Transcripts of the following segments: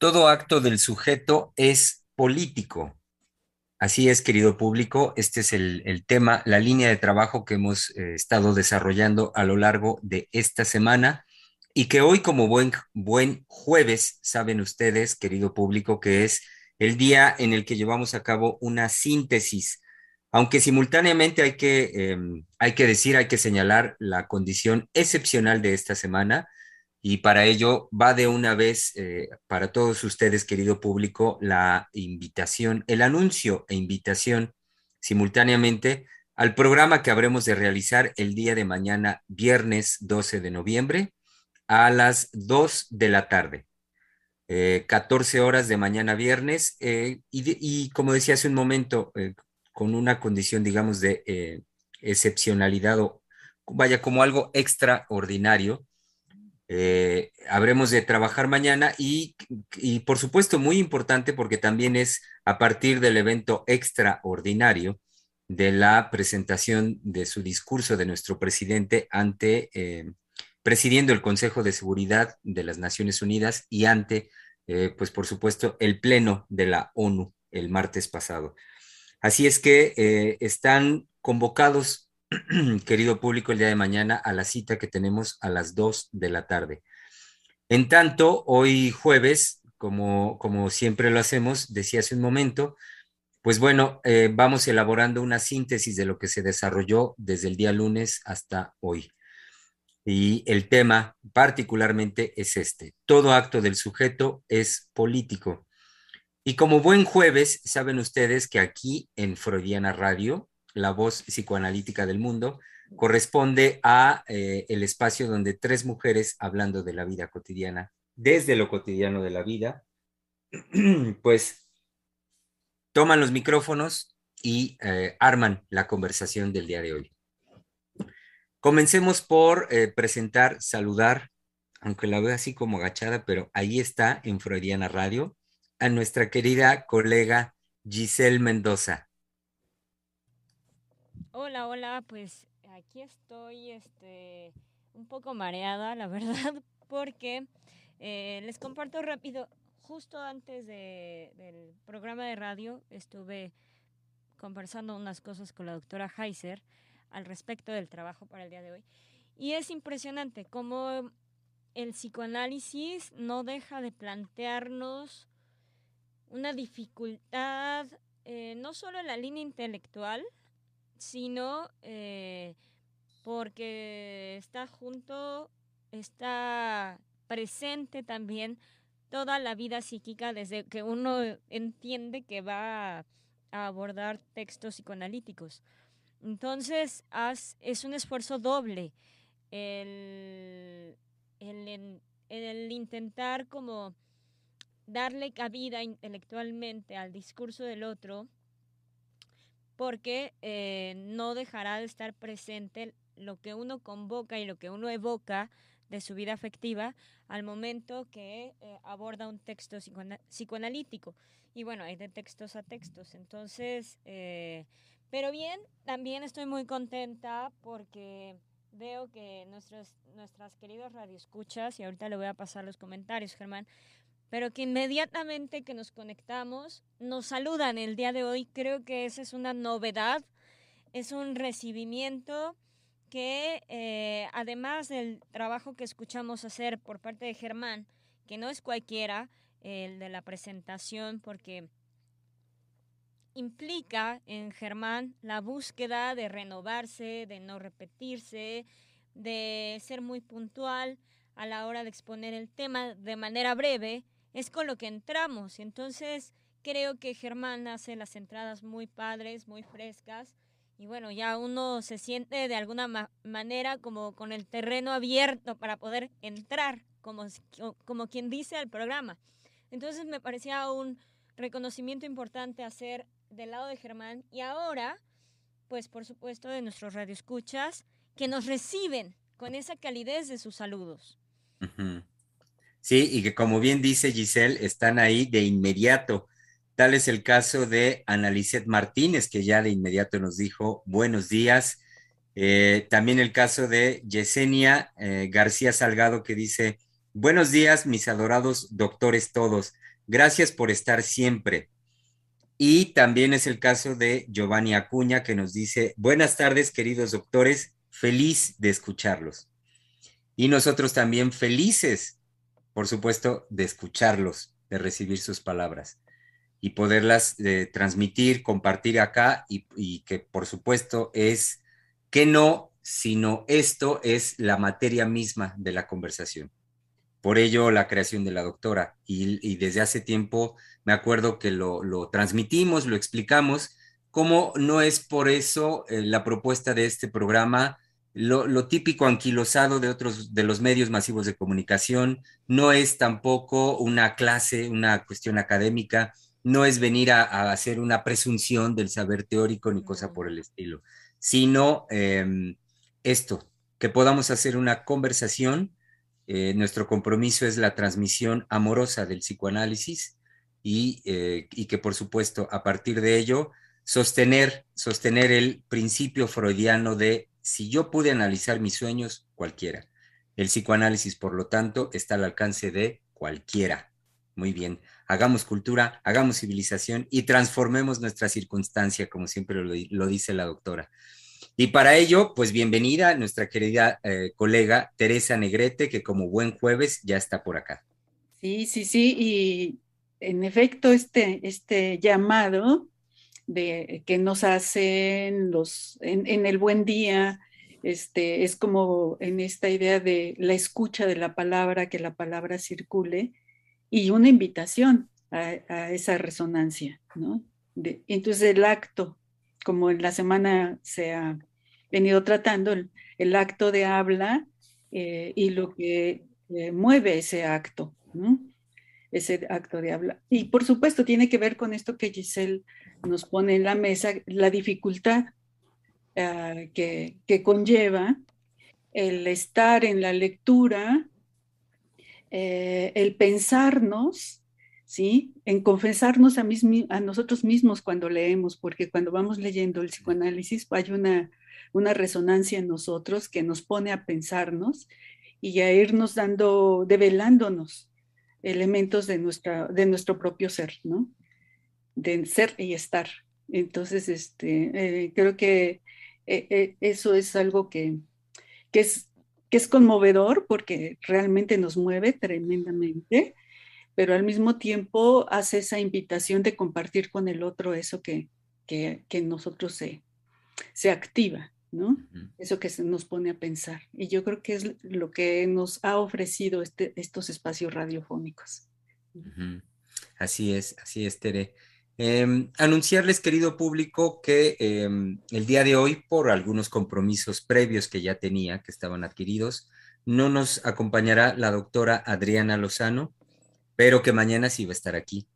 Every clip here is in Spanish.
Todo acto del sujeto es político. Así es, querido público, este es el, tema, la línea de trabajo que hemos eh, estado desarrollando a lo largo de esta semana y que hoy como buen, buen jueves, saben ustedes, querido público, que es el día en el que llevamos a cabo una síntesis, aunque simultáneamente hay que, em, hay que decir, hay que señalar la condición excepcional de esta semana y para ello va de una vez eh, para todos ustedes, querido público, la invitación, el anuncio e invitación simultáneamente al programa que habremos de realizar el día de mañana, viernes 12 de noviembre, a las 2 de la tarde. 14 eh, horas de mañana viernes eh, y, como decía hace un momento, con una condición, digamos, de excepcionalidad o vaya como algo extraordinario, eh, habremos de trabajar mañana y, por supuesto muy importante porque también es a partir del evento extraordinario de la presentación de su discurso de nuestro presidente ante, eh, presidiendo el Consejo de Seguridad de las Naciones Unidas y ante, eh, pues por supuesto, el Pleno de la ONU el martes pasado. Así es que están convocados querido público, el día de mañana a la cita que tenemos a las 2 de la tarde. En tanto, hoy jueves, como, como siempre lo hacemos, decía hace un momento, pues bueno, eh, vamos elaborando una síntesis de lo que se desarrolló desde el día lunes hasta hoy. Y el tema particularmente es este. Todo acto del sujeto es político. Y como buen jueves, saben ustedes que aquí en Freudiana Radio la voz psicoanalítica del mundo, corresponde a eh, el espacio donde tres mujeres hablando de la vida cotidiana, desde lo cotidiano de la vida, pues toman los micrófonos y eh, arman la conversación del día de hoy. Comencemos por eh, presentar, saludar, aunque la veo así como agachada, pero ahí está en Freudiana Radio, a nuestra querida colega Giselle Mendoza. Hola, hola, pues aquí estoy este, un poco mareada, la verdad, porque eh, les comparto rápido, justo antes del programa de radio estuve conversando unas cosas con la doctora Heiser al respecto del trabajo para el día de hoy. Y es impresionante cómo el psicoanálisis no deja de plantearnos una dificultad, eh, no solo en la línea intelectual, sino eh, porque está junto, está presente también toda la vida psíquica desde que uno entiende que va a abordar textos psicoanalíticos. Entonces, es un esfuerzo doble el, el intentar como darle cabida intelectualmente al discurso del otro, porque eh, no dejará de estar presente lo que uno convoca y lo que uno evoca de su vida afectiva al momento que eh, aborda un texto psicoanalítico. Y bueno, hay de textos a textos. Entonces, eh, pero bien, también estoy muy contenta porque veo que nuestros, nuestras queridas radioescuchas, y ahorita le voy a pasar los comentarios, Germán, pero que inmediatamente que nos conectamos nos saludan el día de hoy. Creo que esa es una novedad, es un recibimiento que eh, además del trabajo que escuchamos hacer por parte de Germán, que no es cualquiera, el de la presentación, porque implica en Germán la búsqueda de renovarse, de no repetirse, de ser muy puntual a la hora de exponer el tema de manera breve es con lo que entramos. Entonces, creo que Germán hace las entradas muy padres, muy frescas. Y bueno, ya uno se siente de alguna manera como con el terreno abierto para poder entrar, como, como quien dice al programa. Entonces me parecía un reconocimiento importante hacer del lado de Germán y ahora, pues por supuesto de nuestros radioescuchas, que nos reciben con esa calidez de sus saludos. Sí, y que como bien dice Giselle, están ahí de inmediato. Tal es el caso de Analicet Martínez, que ya de inmediato nos dijo buenos días. Eh, también el caso de Yesenia eh, García Salgado, que dice buenos días, mis adorados doctores todos. Gracias por estar siempre. Y también es el caso de Giovanni Acuña, que nos dice buenas tardes, queridos doctores, feliz de escucharlos. Y nosotros también felices por supuesto, de escucharlos, de recibir sus palabras y poderlas eh, transmitir, compartir acá y, que por supuesto es que no, sino esto es la materia misma de la conversación. Por ello la creación de la doctora y, desde hace tiempo me acuerdo que lo, transmitimos, lo explicamos, como no es por eso eh, la propuesta de este programa lo, típico anquilosado de otros de los medios masivos de comunicación, no es tampoco una clase, una cuestión académica, no es venir a, hacer una presunción del saber teórico ni cosa por el estilo, sino em, esto, que podamos hacer una conversación. Eh, nuestro compromiso es la transmisión amorosa del psicoanálisis y, eh, y que por supuesto a partir de ello sostener, sostener el principio freudiano de si yo pude analizar mis sueños, cualquiera. El psicoanálisis, por lo tanto, está al alcance de cualquiera. Muy bien, hagamos cultura, hagamos civilización y transformemos nuestra circunstancia, como siempre lo, dice la doctora. Y para ello, pues bienvenida nuestra querida eh, colega Teresa Negrete, que como buen jueves ya está por acá. Sí, sí, sí, y en efecto, este, este llamado de que nos hacen los en, el buen día, este, es como en esta idea de la escucha de la palabra, que la palabra circule, y una invitación a, esa resonancia, ¿no? entonces el acto, como en la semana se ha venido tratando, el, acto de habla eh, y lo que eh, mueve ese acto. Ese acto de habla. Y por supuesto tiene que ver con esto que Giselle nos pone en la mesa, la dificultad ah, que, conlleva el estar en la lectura, eh, el pensarnos, ¿sí? En confesarnos a, a, nosotros mismos cuando leemos, porque cuando vamos leyendo el psicoanálisis hay una, una resonancia en nosotros que nos pone a pensarnos y a irnos dando, develándonos elementos de, nuestra, de nuestro propio ser, ¿no? De ser y estar. Entonces, este, eh, creo que eh, eh, eso es algo que, que, es, que es conmovedor porque realmente nos mueve tremendamente, pero al mismo tiempo hace esa invitación de compartir con el otro eso que, que, que nosotros se, se activa. ¿No? Eso que se nos pone a pensar. Y yo creo que es lo que nos ha ofrecido este, estos espacios radiofónicos. Así es, así es, Tere. Em, anunciarles, querido público, que em, el día de hoy, por algunos compromisos previos que ya tenía, que estaban adquiridos, no nos acompañará la doctora Adriana Lozano, pero que mañana sí va a estar aquí.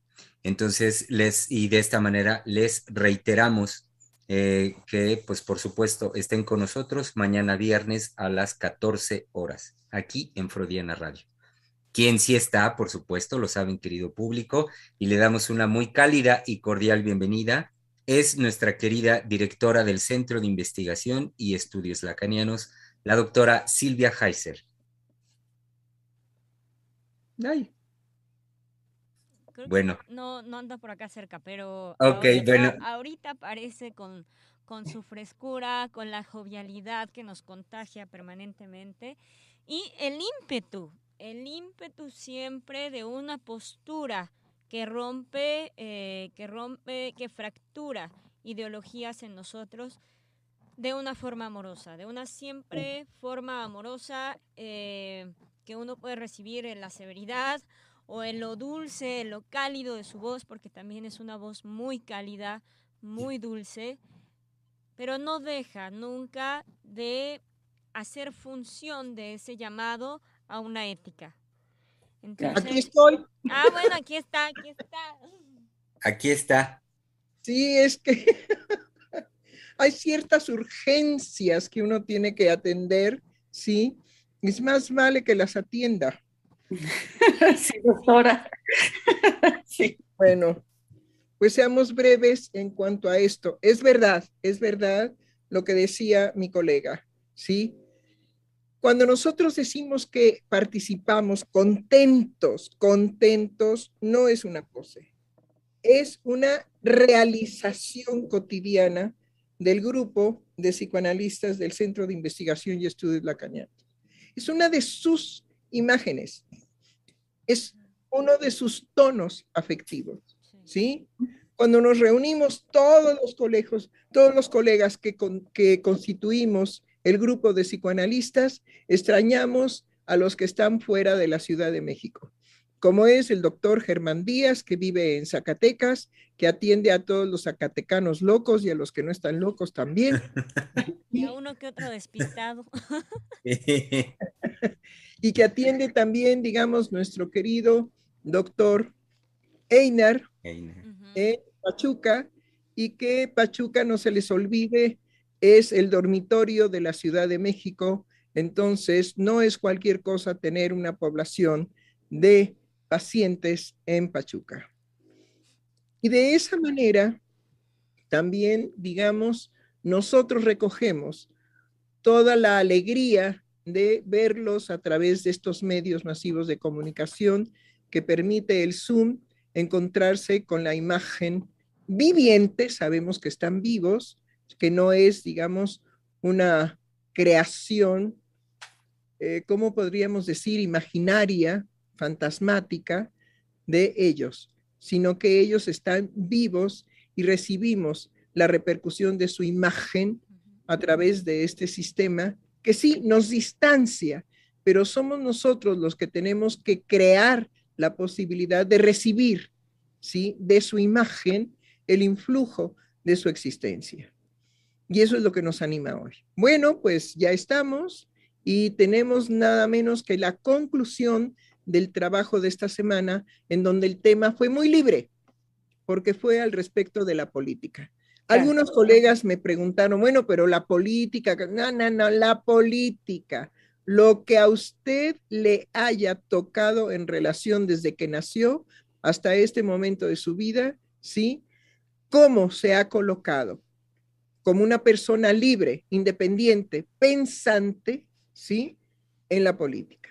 Entonces, les, y de esta manera les reiteramos eh, que pues por supuesto estén con nosotros mañana viernes a las 14 horas, aquí en Freudiana Radio. Quien sí está, por supuesto, lo saben, querido público, y le damos una muy cálida y cordial bienvenida, es nuestra querida directora del Centro de Investigación y Estudios Lacanianos, la doctora Silvia Heiser. Ay, bueno. no, no anda por acá cerca, pero ahorita, bueno. ahorita aparece con, con su frescura, con la jovialidad que nos contagia permanentemente y el ímpetu, el ímpetu siempre de una postura que rompe, eh, que rompe, que fractura ideologías en nosotros de una forma amorosa, de una siempre forma amorosa eh, que uno puede recibir en la severidad o en lo dulce, en lo cálido de su voz, porque también es una voz muy cálida, muy dulce, pero no deja nunca de hacer función de ese llamado a una ética. aquí estoy. Ah, bueno, aquí está, aquí está. Aquí está. Sí, es que hay ciertas urgencias que uno tiene que atender, ¿sí? Es más vale que las atienda. Sí, doctora. Sí. Bueno, pues seamos breves en cuanto a esto. Es verdad, es verdad lo que decía mi colega, ¿sí? Cuando nosotros decimos que participamos contentos, contentos, no es una pose, es una realización cotidiana del grupo de psicoanalistas del Centro de Investigación y Estudios Lacanianos. Es una de sus imágenes, es uno de sus tonos afectivos, ¿sí? Cuando nos reunimos todos los colegios, todos los colegas que, que constituimos el grupo de psicoanalistas, extrañamos a los que están fuera de la Ciudad de México como es el doctor Germán Díaz, que vive en Zacatecas, que atiende a todos los zacatecanos locos y a los que no están locos también. Y a uno que otro despistado. y que atiende también, digamos, nuestro querido doctor Einar, en Pachuca, y que Pachuca no se les olvide, es el dormitorio de la Ciudad de México, entonces no es cualquier cosa tener una población de pacientes en Pachuca. Y de esa manera, también, digamos, nosotros recogemos toda la alegría de verlos a través de estos medios masivos de comunicación que permite el Zoom encontrarse con la imagen viviente, sabemos que están vivos, que no es, digamos, una creación, eh, ¿cómo podríamos decir?, imaginaria, fantasmática de ellos, sino que ellos están vivos y recibimos la repercusión de su imagen a través de este sistema que sí nos distancia, pero somos nosotros los que tenemos que crear la posibilidad de recibir, ¿sí? De su imagen el influjo de su existencia. Y eso es lo que nos anima hoy. Bueno, pues ya estamos y tenemos nada menos que la conclusión del trabajo de esta semana, en donde el tema fue muy libre, porque fue al respecto de la política. Algunos colegas me preguntaron, bueno, pero la política, no, no, no, la política, lo que a usted le haya tocado en relación desde que nació hasta este momento de su vida, ¿sí? ¿Cómo se ha colocado como una persona libre, independiente, pensante, ¿sí? En la política.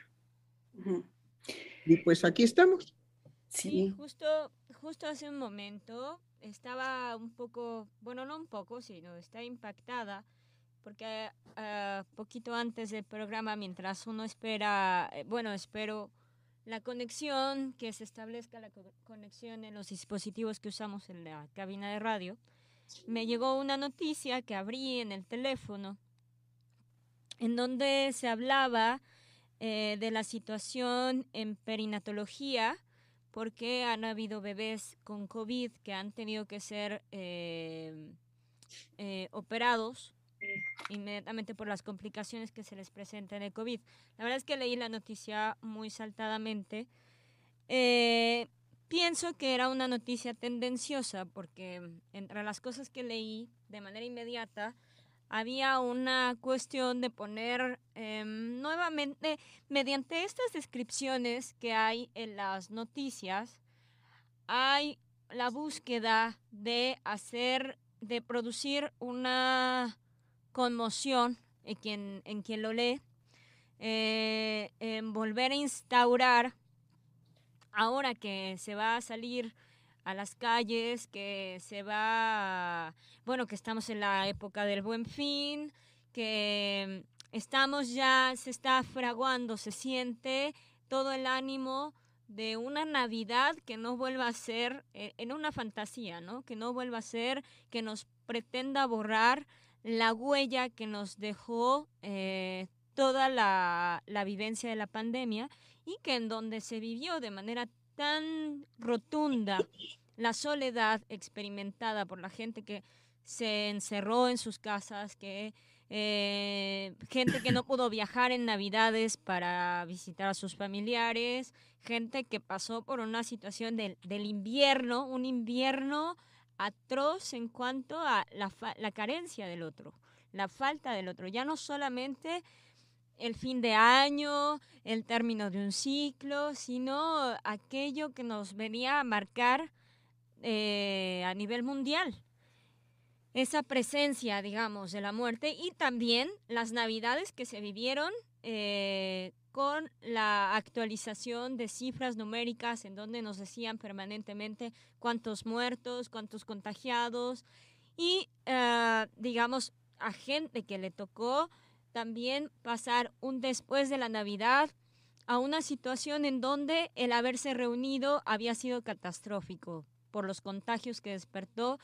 Y pues aquí estamos. Sí, justo, justo hace un momento estaba un poco, bueno, no un poco, sino está impactada, porque uh, poquito antes del programa, mientras uno espera, eh, bueno, espero la conexión, que se establezca la conexión en los dispositivos que usamos en la cabina de radio, me llegó una noticia que abrí en el teléfono, en donde se hablaba eh, de la situación en perinatología, porque han habido bebés con COVID que han tenido que ser eh, eh, operados inmediatamente por las complicaciones que se les presentan en el COVID. La verdad es que leí la noticia muy saltadamente. pienso que era una noticia tendenciosa porque entre las cosas que leí de manera inmediata, había una cuestión de poner em, nuevamente, mediante estas descripciones que hay en las noticias, hay la búsqueda de hacer, de producir una conmoción en quien, en quien lo lee, eh, en volver a instaurar, ahora que se va a salir a las calles, que se va, bueno, que estamos en la época del buen fin, que estamos ya, se está fraguando, se siente todo el ánimo de una Navidad que no vuelva a ser eh, en una fantasía, ¿no? Que no vuelva a ser, que nos pretenda borrar la huella que nos dejó eh, toda la, la vivencia de la pandemia y que en donde se vivió de manera tan rotunda la soledad experimentada por la gente que se encerró en sus casas, que eh, gente que no pudo viajar en Navidades para visitar a sus familiares, gente que pasó por una situación del, invierno, un invierno atroz en cuanto a la, la carencia del otro, la falta del otro, ya no solamente el fin de año, el término de un ciclo, sino aquello que nos venía a marcar eh, a nivel mundial. Esa presencia, digamos, de la muerte y también las navidades que se vivieron eh, con la actualización de cifras numéricas en donde nos decían permanentemente cuántos muertos, cuántos contagiados y, eh, digamos, a gente que le tocó también pasar un después de la Navidad a una situación en donde el haberse reunido había sido catastrófico por los contagios que despertó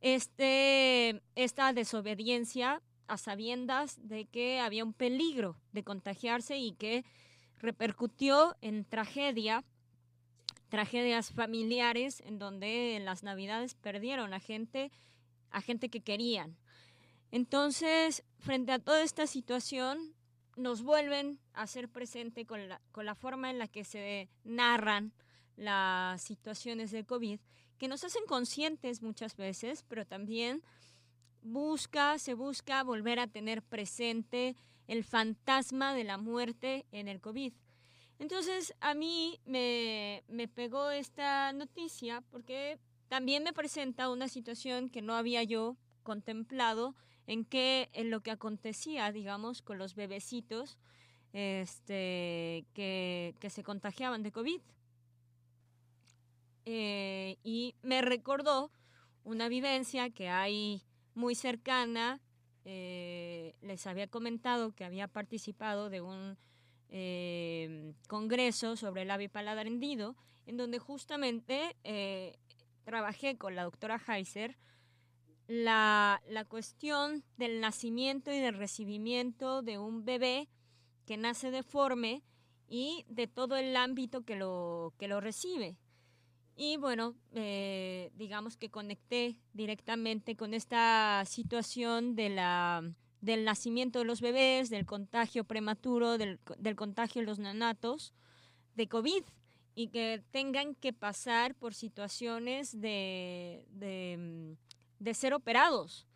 este, esta desobediencia a sabiendas de que había un peligro de contagiarse y que repercutió en tragedia, tragedias familiares en donde en las navidades perdieron a gente, a gente que querían. Entonces, frente a toda esta situación, nos vuelven a ser presente con la, con la forma en la que se narran las situaciones de COVID, que nos hacen conscientes muchas veces, pero también busca, se busca volver a tener presente el fantasma de la muerte en el COVID. Entonces, a mí me pegó esta noticia porque también me presenta una situación que no había yo contemplado en qué en lo que acontecía, digamos, con los bebecitos este, que, se contagiaban de COVID. Eh, y me recordó una vivencia que hay muy cercana. Eh, les había comentado que había participado de un eh, congreso sobre el ave paladar hendido, en donde justamente trabajé con la doctora Heiser la, cuestión del nacimiento y del recibimiento de un bebé que nace deforme y de todo el ámbito que lo, que lo recibe. Y bueno, eh, digamos que conecté directamente con esta situación de la, del nacimiento de los bebés, del contagio prematuro, del, contagio de los neonatos, de COVID, y que tengan que pasar por situaciones de de ser operados,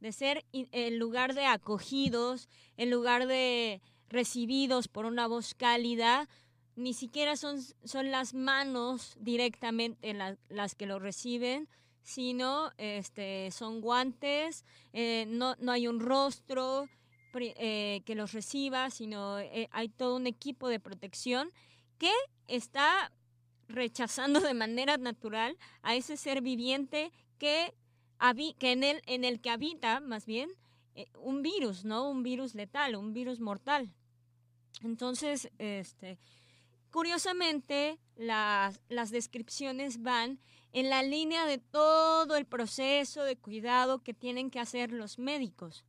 de ser en lugar de acogidos, en lugar de recibidos por una voz cálida, ni siquiera son, son las manos directamente las que lo reciben, sino este, son guantes, eh, no, no, hay un rostro eh, que los reciba, sino eh, hay todo un equipo de protección que está rechazando de manera natural a ese ser viviente que que en el, en el que habita más bien eh, un virus, ¿no? Un virus letal, un virus mortal. Entonces, este, curiosamente, las, las descripciones van en la línea de todo el proceso de cuidado que tienen que hacer los médicos.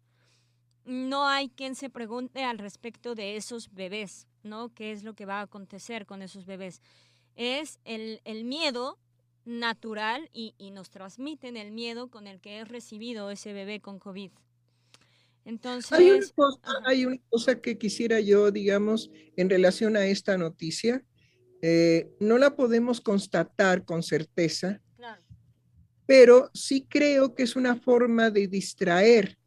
No hay quien se pregunte al respecto de esos bebés, ¿no? ¿Qué es lo que va a acontecer con esos bebés? Es el, el miedo natural y, nos transmiten el miedo con el que es recibido ese bebé con COVID. Entonces, hay una, cosa, que quisiera yo, digamos, en relación a esta noticia. Eh, no la podemos constatar con certeza, pero sí creo que es una forma de distraer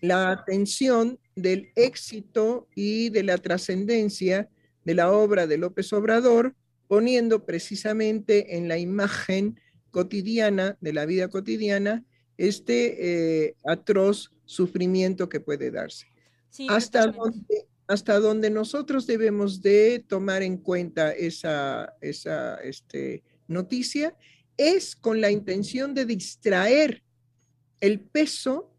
la atención del éxito y de la trascendencia de la obra de López Obrador poniendo precisamente en la imagen cotidiana, de la vida cotidiana, este eh, atroz sufrimiento que puede darse. hasta, donde, hasta donde nosotros debemos de tomar en cuenta esa, esa este, noticia es con la intención de distraer el peso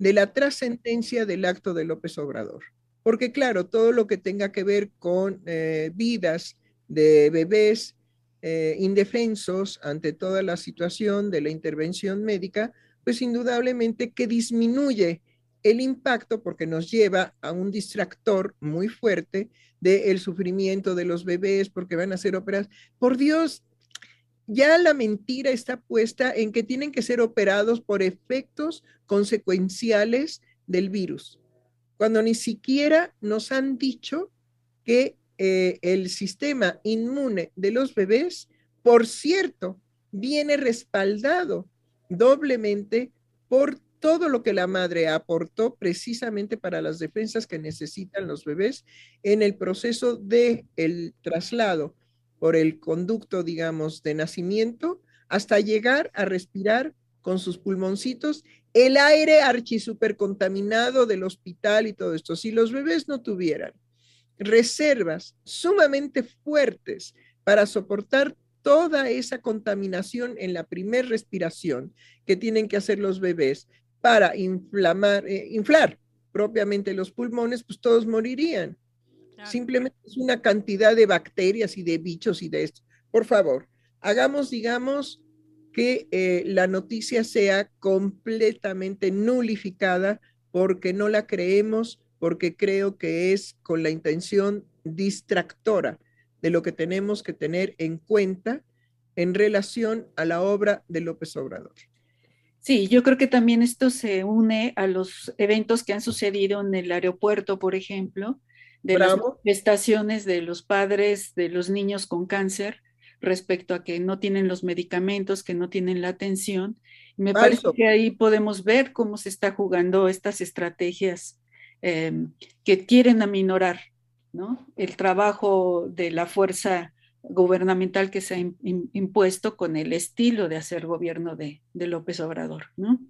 de la trascendencia del acto de López Obrador. Porque claro, todo lo que tenga que ver con eh, vidas, de bebés eh, indefensos ante toda la situación de la intervención médica, pues indudablemente que disminuye el impacto porque nos lleva a un distractor muy fuerte del sufrimiento de los bebés porque van a ser operados. Por Dios, ya la mentira está puesta en que tienen que ser operados por efectos consecuenciales del virus, cuando ni siquiera nos han dicho que eh, el sistema inmune de los bebés, por cierto, viene respaldado doblemente por todo lo que la madre aportó precisamente para las defensas que necesitan los bebés en el proceso de el traslado por el conducto, digamos, de nacimiento hasta llegar a respirar con sus pulmoncitos el aire archisupercontaminado del hospital y todo esto. Si los bebés no tuvieran reservas sumamente fuertes para soportar toda esa contaminación en la primer respiración que tienen que hacer los bebés para inflamar, eh, inflar propiamente los pulmones, pues todos morirían. Simplemente es una cantidad de bacterias y de bichos y de esto. Por favor, hagamos, digamos, que eh, la noticia sea completamente nulificada porque no la creemos, porque creo que es con la intención distractora de lo que tenemos que tener en cuenta en relación a la obra de López Obrador. Sí, yo creo que también esto se une a los eventos que han sucedido en el aeropuerto, por ejemplo, de las manifestaciones de los padres de los niños con cáncer respecto a que no tienen los medicamentos, que no tienen la atención. Me parece que ahí podemos ver cómo se está jugando estas estrategias em, que quieren aminorar ¿no? el trabajo de la fuerza gubernamental que se ha impuesto con el estilo de hacer gobierno de, de López Obrador. ¿no?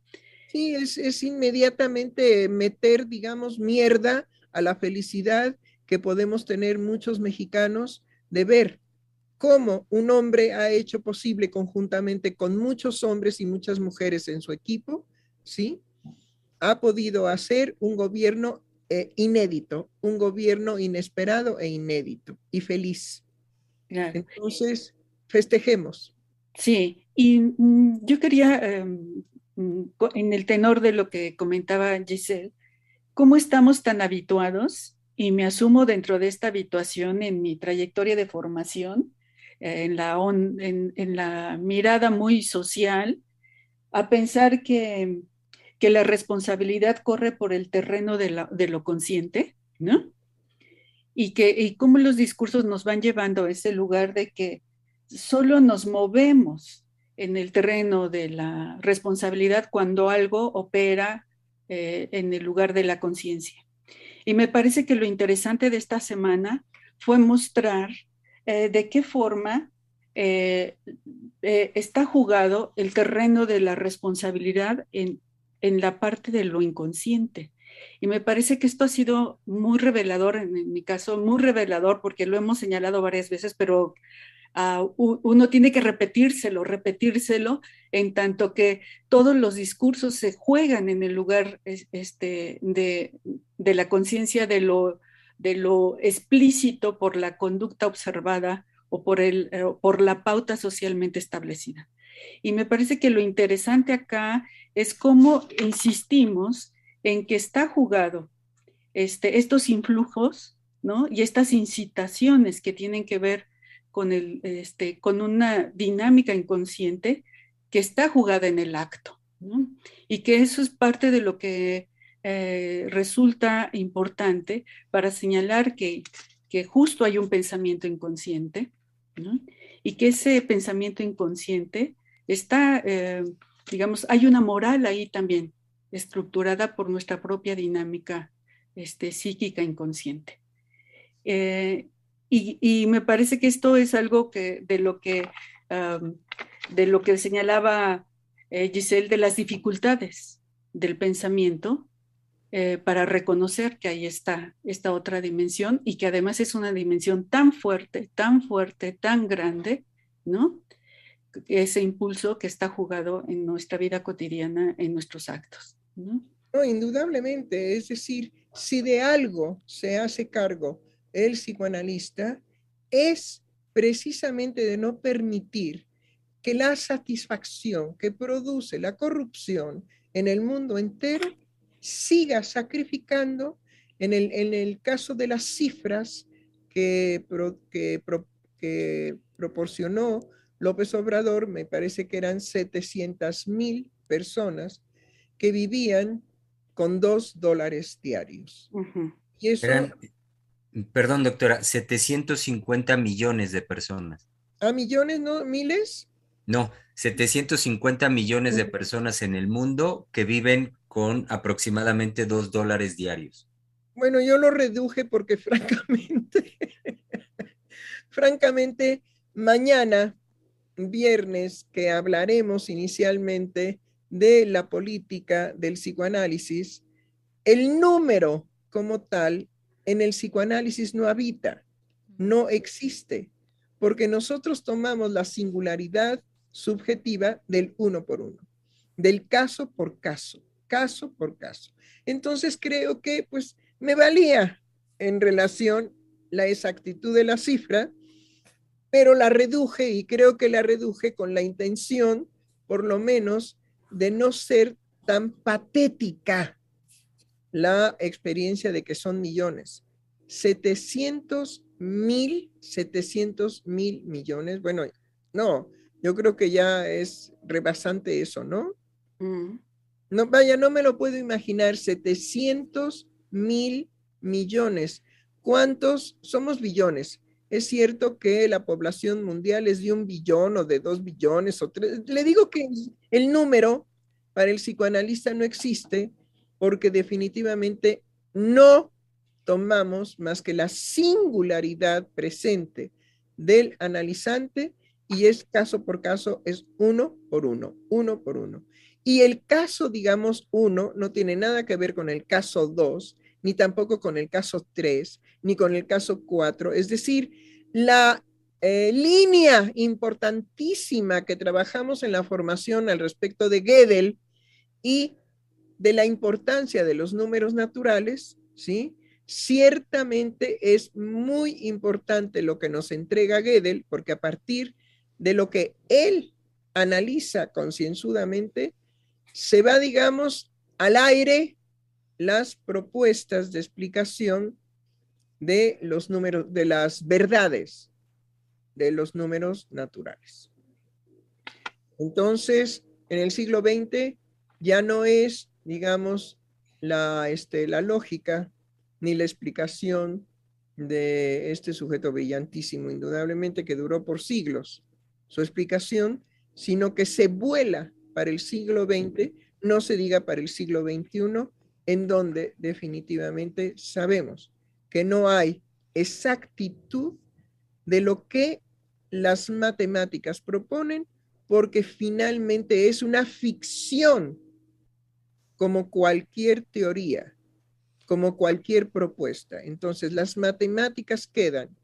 Sí, es inmediatamente meter, digamos, mierda a la felicidad que podemos tener muchos mexicanos de ver cómo un hombre ha hecho posible conjuntamente con muchos hombres y muchas mujeres en su equipo, ¿sí? Ha podido hacer un gobierno eh, inédito, un gobierno inesperado e inédito y feliz. Entonces, festejemos. Sí, y mm, yo quería, mm, en el tenor de lo que comentaba Giselle, ¿cómo estamos tan habituados? Y me asumo dentro de esta habituación en mi trayectoria de formación, eh, en, la en, la mirada muy social, a pensar que, que la responsabilidad corre por el terreno de, de lo consciente, ¿no? Y, que, y cómo los discursos nos van llevando a ese lugar de que solo nos movemos en el terreno de la responsabilidad cuando algo opera eh, en el lugar de la conciencia. Y me parece que lo interesante de esta semana fue mostrar eh, de qué forma eh, está jugado el terreno de la responsabilidad en, en, la parte de lo inconsciente. Y me parece que esto ha sido muy revelador, en, mi caso, muy revelador, porque lo hemos señalado varias veces, pero uno tiene que repetírselo, repetírselo, en tanto que todos los discursos se juegan en el lugar este, de, la conciencia de lo, de lo explícito por la conducta observada o por, el, eh, por la pauta socialmente establecida. Y me parece que lo interesante acá es cómo insistimos en que está jugado este, estos influjos ¿no? y estas incitaciones que tienen que ver con, el, este, con una dinámica inconsciente que está jugada en el acto. Y que eso es parte de lo que eh, resulta importante para señalar que, que, justo hay un pensamiento inconsciente y que ese pensamiento inconsciente está, eh, digamos, hay una moral ahí también estructurada por nuestra propia dinámica este, psíquica inconsciente. Eh, y, me parece que esto es algo que, de, lo que, de lo que señalaba eh, Giselle de las dificultades del pensamiento eh, para reconocer que ahí está esta otra dimensión y que además es una dimensión tan fuerte, tan fuerte, tan grande, ¿no? Ese impulso que está jugado en nuestra vida cotidiana, en nuestros actos, ¿no? Indudablemente, es decir, si de algo se hace cargo el psicoanalista es precisamente de no permitir que la satisfacción que produce la corrupción en el mundo entero siga sacrificando en el, en el caso de las cifras que, que proporcionó López Obrador, me parece que eran 700 mil personas que vivían con dos dólares diarios. y eso, perdón, doctora, 750 millones de personas. ¿A ¿Ah, millones, no? ¿Miles? No, 750 millones de personas en el mundo que viven con aproximadamente dos dólares diarios. Bueno, yo lo reduje porque francamente, francamente, mañana, viernes, que hablaremos inicialmente de la política del psicoanálisis, el número como tal en el psicoanálisis no habita, no existe, porque nosotros tomamos la singularidad subjetiva del uno por uno, del caso por caso, caso por caso. Entonces creo que pues me valía en relación la exactitud de la cifra, pero la reduje y creo que la reduje con la intención, por lo menos, de no ser tan patética la experiencia de que son millones. 700 mil, 700 mil millones. Bueno, no, yo creo que ya es rebasante eso, ¿no? Mm. No, vaya, no me lo puedo imaginar, 700 mil millones. ¿Cuántos? Somos billones. Es cierto que la población mundial es de un billón o de dos billones o tres. Le digo que el número para el psicoanalista no existe porque definitivamente no tomamos más que la singularidad presente del analizante y es caso por caso, es uno por uno, uno por uno. Y el caso, digamos, uno no tiene nada que ver con el caso dos, ni tampoco con el caso 3, ni con el caso 4. Es decir, la eh, línea importantísima que trabajamos en la formación al respecto de Gödel y de la importancia de los números naturales, ¿sí? Ciertamente es muy importante lo que nos entrega Gödel, porque a partir de lo que él analiza concienzudamente, se va, digamos, al aire las propuestas de explicación de los números, de las verdades de los números naturales. Entonces, en el siglo XX ya no es, digamos, la, este, la lógica ni la explicación de este sujeto brillantísimo, indudablemente que duró por siglos su explicación, sino que se vuela para el siglo XX, no se diga para el siglo XXI, en donde definitivamente sabemos que no hay exactitud de lo que las matemáticas proponen, porque finalmente es una ficción como cualquier teoría, como cualquier propuesta. Entonces las matemáticas quedan,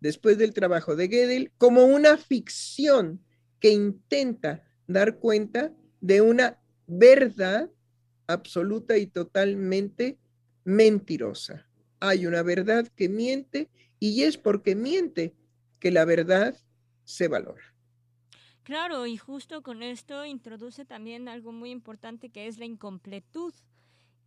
después del trabajo de Gödel, como una ficción que intenta dar cuenta de una verdad absoluta y totalmente mentirosa. Hay una verdad que miente y es porque miente que la verdad se valora. Claro, y justo con esto introduce también algo muy importante que es la incompletud,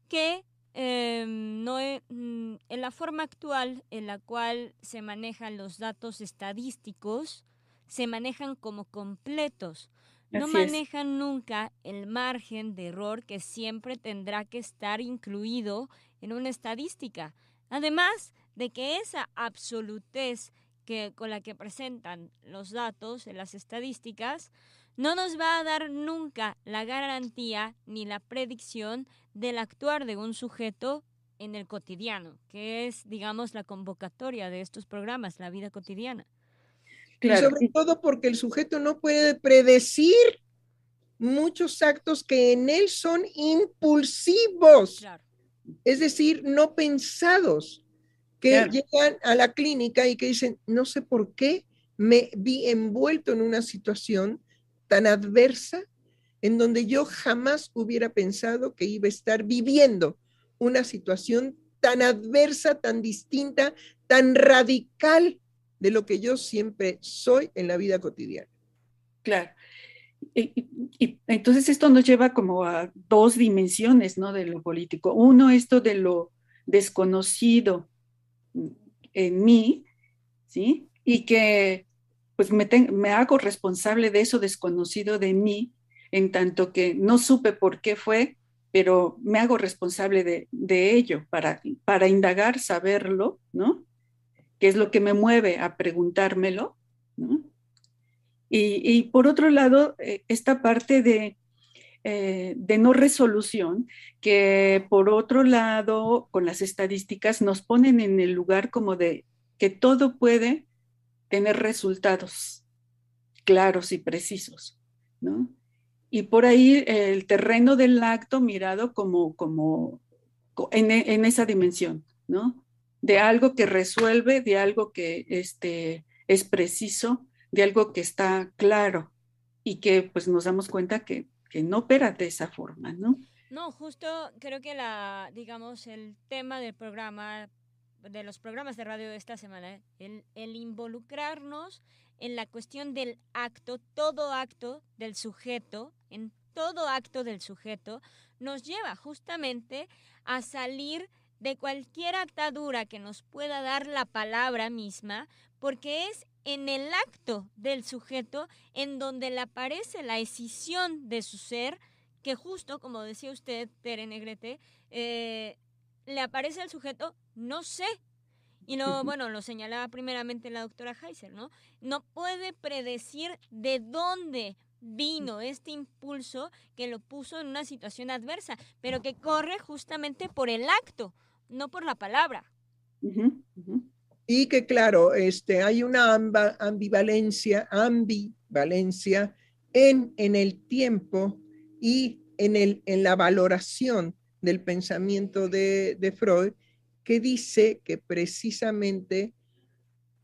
que em, no mm, en la forma actual en la cual se manejan los datos estadísticos, se manejan como completos. No manejan nunca el margen de error que siempre tendrá que estar incluido en una estadística. Además de que esa absolutez que, con la que presentan los datos las estadísticas no nos va a dar nunca la garantía ni la predicción del actuar de un sujeto en el cotidiano, que es, digamos, la convocatoria de estos programas, la vida cotidiana. Y sobre todo porque el sujeto no puede predecir muchos actos que en él son impulsivos, es decir, no pensados, que llegan a la clínica y que dicen, no sé por qué me vi envuelto en una situación tan adversa en donde yo jamás hubiera pensado que iba a estar viviendo una situación tan adversa, tan distinta, tan radical de lo que yo siempre soy en la vida cotidiana. Claro. Y, entonces esto nos lleva como a dos dimensiones, ¿no? De lo político. Uno, esto de lo desconocido en mí, ¿sí? Y que pues me, me hago responsable de eso desconocido de mí, en tanto que no supe por qué fue, pero me hago responsable de, de ello para, para indagar, saberlo, ¿no? ¿Qué es lo que me mueve a preguntármelo, ¿no? Y, por otro lado, eh, esta parte de, eh, de no resolución, que por otro lado, con las estadísticas, nos ponen en el lugar como de que todo puede tener resultados claros y precisos, ¿no? Y por ahí el terreno del acto mirado como, como en, en esa dimensión, ¿no? De algo que resuelve, de algo que este, es preciso, de algo que está claro y que pues nos damos cuenta que, que no opera de esa forma, ¿no? No, justo creo que la, digamos, el tema del programa, de los programas de radio de esta semana, el, el involucrarnos en la cuestión del acto, todo acto del sujeto, en todo acto del sujeto, nos lleva justamente a salir de cualquier atadura que nos pueda dar la palabra misma, porque es en el acto del sujeto en donde le aparece la escisión de su ser, que justo, como decía usted, Tere Negrete, eh, le aparece al sujeto, no sé. Y lo, bueno, lo señalaba primeramente la doctora Heiser, ¿no? No puede predecir de dónde vino este impulso que lo puso en una situación adversa, pero que corre justamente por el acto, no por la palabra. Y que claro, este, hay una ambivalencia, ambivalencia en, en el tiempo y en, el, en la valoración del pensamiento de, de Freud, que dice que precisamente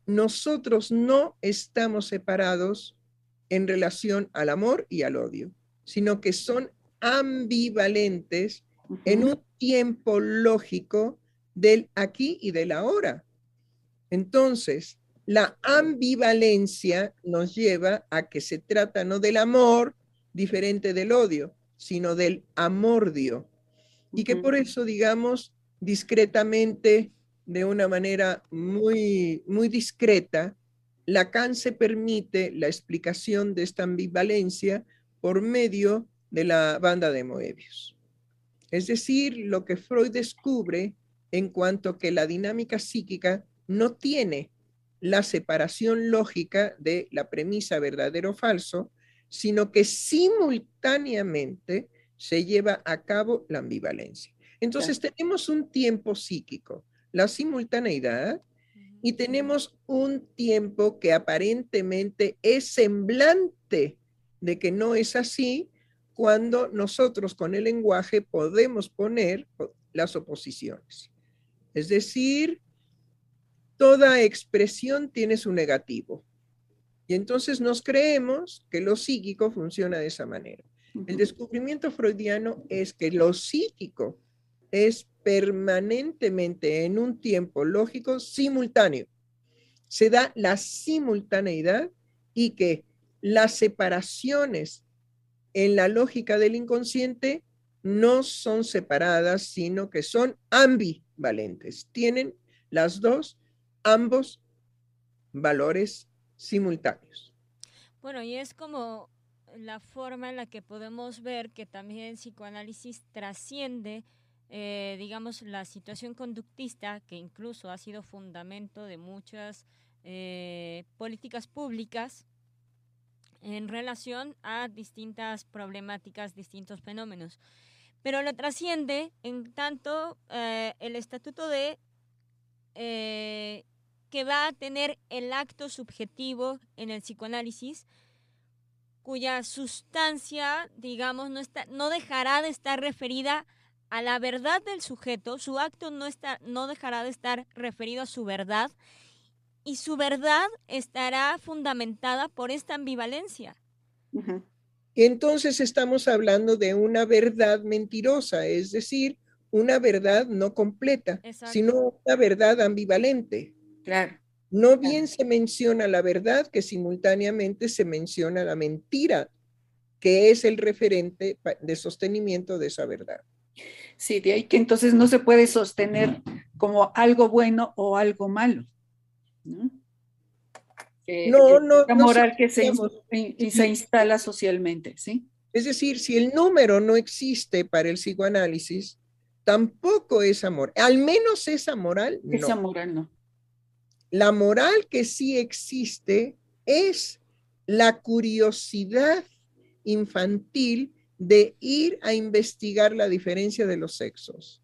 nosotros no estamos separados en relación al amor y al odio, sino que son ambivalentes en un tiempo lógico del aquí y del ahora. Entonces, la ambivalencia nos lleva a que se trata no del amor diferente del odio, sino del amordio. Y que por eso, digamos, discretamente, de una manera muy, muy discreta, Lacan se permite la explicación de esta ambivalencia por medio de la banda de Moebius. Es decir, lo que Freud descubre en cuanto que la dinámica psíquica no tiene la separación lógica de la premisa verdadero o falso, sino que simultáneamente se lleva a cabo la ambivalencia. Entonces tenemos un tiempo psíquico, la simultaneidad, y tenemos un tiempo que aparentemente es semblante de que no es así cuando nosotros con el lenguaje podemos poner las oposiciones. Es decir, toda expresión tiene su negativo. Y entonces nos creemos que lo psíquico funciona de esa manera. El descubrimiento freudiano es que lo psíquico es permanentemente en un tiempo lógico simultáneo. Se da la simultaneidad y que las separaciones en la lógica del inconsciente no son separadas, sino que son ambivalentes. Tienen las dos ambos valores simultáneos. Bueno, y es como la forma en la que podemos ver que también el psicoanálisis trasciende, eh, digamos, la situación conductista, que incluso ha sido fundamento de muchas eh, políticas públicas en relación a distintas problemáticas, distintos fenómenos. Pero lo trasciende en tanto eh, el estatuto de que va a tener el acto subjetivo en el psicoanálisis, cuya sustancia, digamos, no, está, no dejará de estar referida a la verdad del sujeto, su acto no, está, no dejará de estar referido a su verdad, y su verdad estará fundamentada por esta ambivalencia. Entonces estamos hablando de una verdad mentirosa, es decir, una verdad no completa, sino una verdad ambivalente. Claro. No bien se menciona la verdad que simultáneamente se menciona la mentira que es el referente de sostenimiento de esa verdad. Sí, de ahí que entonces no se puede sostener como algo bueno o algo malo. ¿no? no, no. La moral que se, se instala socialmente, ¿sí? Es decir, si el número no existe para el psicoanálisis, tampoco es amor. Al menos esa moral. Esa moral no. La moral que sí existe es la curiosidad infantil de ir a investigar la diferencia de los sexos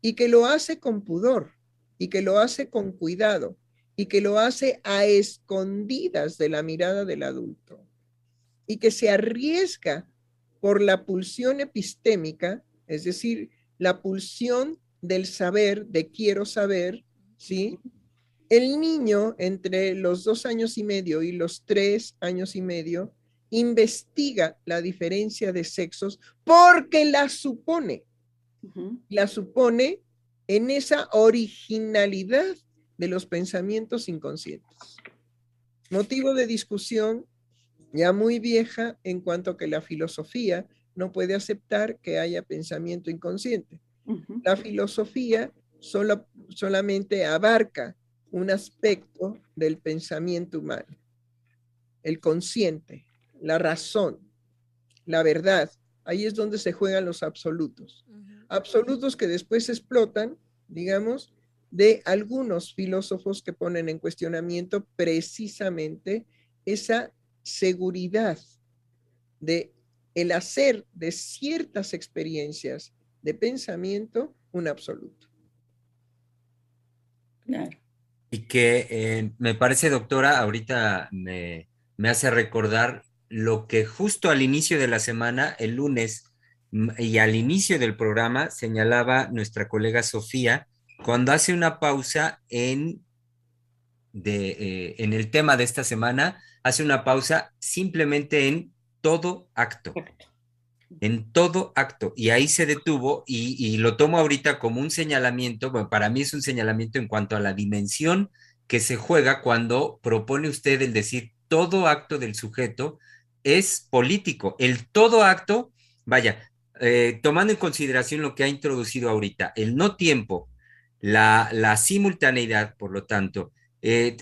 y que lo hace con pudor y que lo hace con cuidado y que lo hace a escondidas de la mirada del adulto y que se arriesga por la pulsión epistémica, es decir, la pulsión del saber, de quiero saber, ¿sí? El niño entre los dos años y medio y los tres años y medio investiga la diferencia de sexos porque la supone. La supone en esa originalidad de los pensamientos inconscientes. Motivo de discusión ya muy vieja en cuanto que la filosofía no puede aceptar que haya pensamiento inconsciente. La filosofía solo, solamente abarca un aspecto del pensamiento humano, el consciente, la razón, la verdad. Ahí es donde se juegan los absolutos. Absolutos que después explotan, digamos, de algunos filósofos que ponen en cuestionamiento precisamente esa seguridad de el hacer de ciertas experiencias de pensamiento un absoluto. Claro. Y que eh, me parece, doctora, ahorita me, me hace recordar lo que justo al inicio de la semana, el lunes, y al inicio del programa señalaba nuestra colega Sofía, cuando hace una pausa en, de, eh, en el tema de esta semana, hace una pausa simplemente en todo acto. En todo acto. Y ahí se detuvo y, lo tomo ahorita como un señalamiento, bueno, para mí es un señalamiento en cuanto a la dimensión que se juega cuando propone usted el decir todo acto del sujeto es político. El todo acto, vaya, eh, tomando en consideración lo que ha introducido ahorita, el no tiempo, la, simultaneidad, por lo tanto, eh,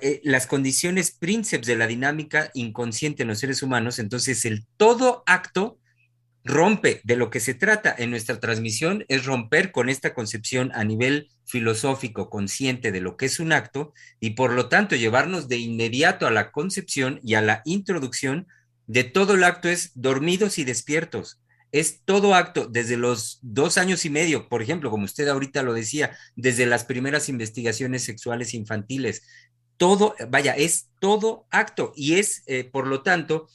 eh, las condiciones príncipes de la dinámica inconsciente en los seres humanos, entonces el todo acto rompe de lo que se trata en nuestra transmisión es romper con esta concepción a nivel filosófico consciente de lo que es un acto y por lo tanto llevarnos de inmediato a la concepción y a la introducción de todo el acto es dormidos y despiertos. Es todo acto desde los dos años y medio, por ejemplo, como usted ahorita lo decía, desde las primeras investigaciones sexuales infantiles. Todo, vaya, es todo acto y es, eh, por lo tanto,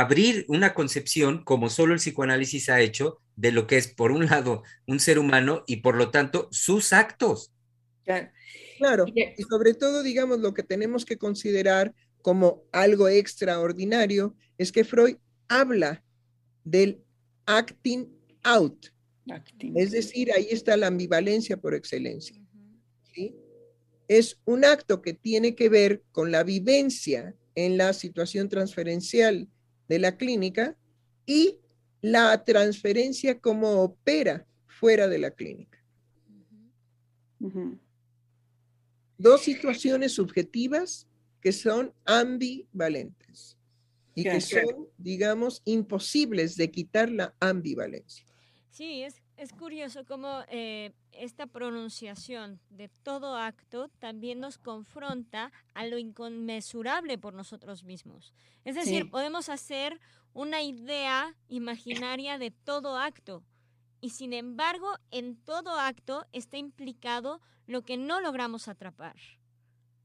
abrir una concepción, como solo el psicoanálisis ha hecho, de lo que es, por un lado, un ser humano y por lo tanto sus actos. Claro, y sobre todo, digamos, lo que tenemos que considerar como algo extraordinario es que Freud habla del acting out. Es decir, ahí está la ambivalencia por excelencia. Es un acto que tiene que ver con la vivencia en la situación transferencial de la clínica y la transferencia como opera fuera de la clínica. Dos situaciones subjetivas que son ambivalentes y que son, digamos, imposibles de quitar la ambivalencia. Sí, es, es curioso cómo eh, esta pronunciación de todo acto también nos confronta a lo inconmensurable por nosotros mismos. Es decir, podemos hacer una idea imaginaria de todo acto y sin embargo en todo acto está implicado lo que no logramos atrapar,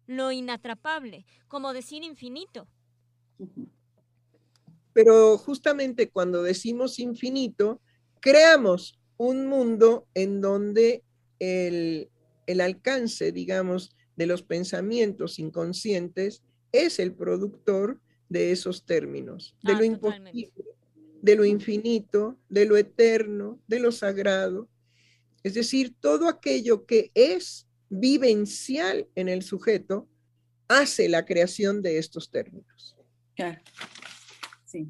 lo inatrapable, como decir infinito. Pero justamente cuando decimos infinito, creamos un mundo en donde el, alcance, digamos, de los pensamientos inconscientes es el productor de esos términos, de ah, lo imposible, de lo infinito, de lo eterno, de lo sagrado. Es decir, todo aquello que es vivencial en el sujeto hace la creación de estos términos. Sí.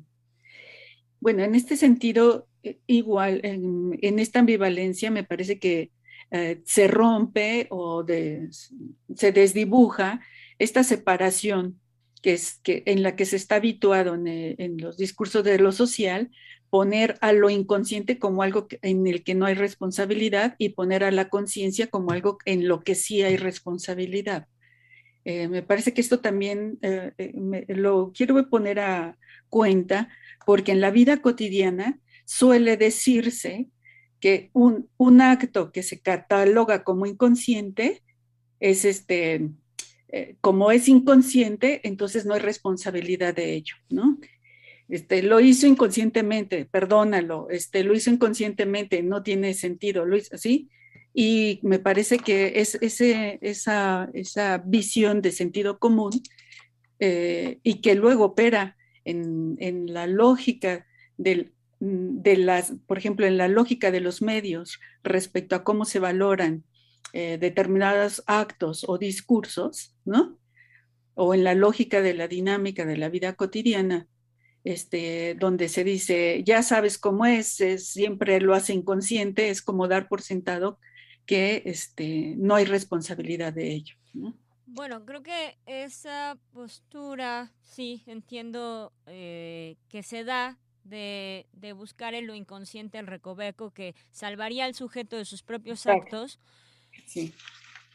Bueno, en este sentido, igual, en, esta ambivalencia me parece que eh, se rompe o se desdibuja esta separación que es que en la que se está habituado en, en, los discursos de lo social, poner a lo inconsciente como algo en el que no hay responsabilidad y poner a la conciencia como algo en lo que sí hay responsabilidad. Eh, me parece que esto también eh, eh, lo quiero poner a cuenta porque en la vida cotidiana suele decirse que un, un acto que se cataloga como inconsciente es este, como es inconsciente, entonces no hay responsabilidad de ello, ¿no? Este, lo hizo inconscientemente, perdónalo, este, lo hizo inconscientemente, no tiene sentido, lo hizo así. Y me parece que es ese, esa, esa visión de sentido común eh, y que luego opera en, en la lógica del, de las, por ejemplo, en la lógica de los medios respecto a cómo se valoran eh, determinados actos o discursos, ¿no? O en la lógica de la dinámica de la vida cotidiana, este, donde se dice, ya sabes cómo es, es, siempre lo hace inconsciente, es como dar por sentado que este, no hay responsabilidad de ello. Bueno, creo que esa postura, sí, entiendo eh, que se da de, buscar en lo inconsciente el recoveco que salvaría al sujeto de sus propios actos.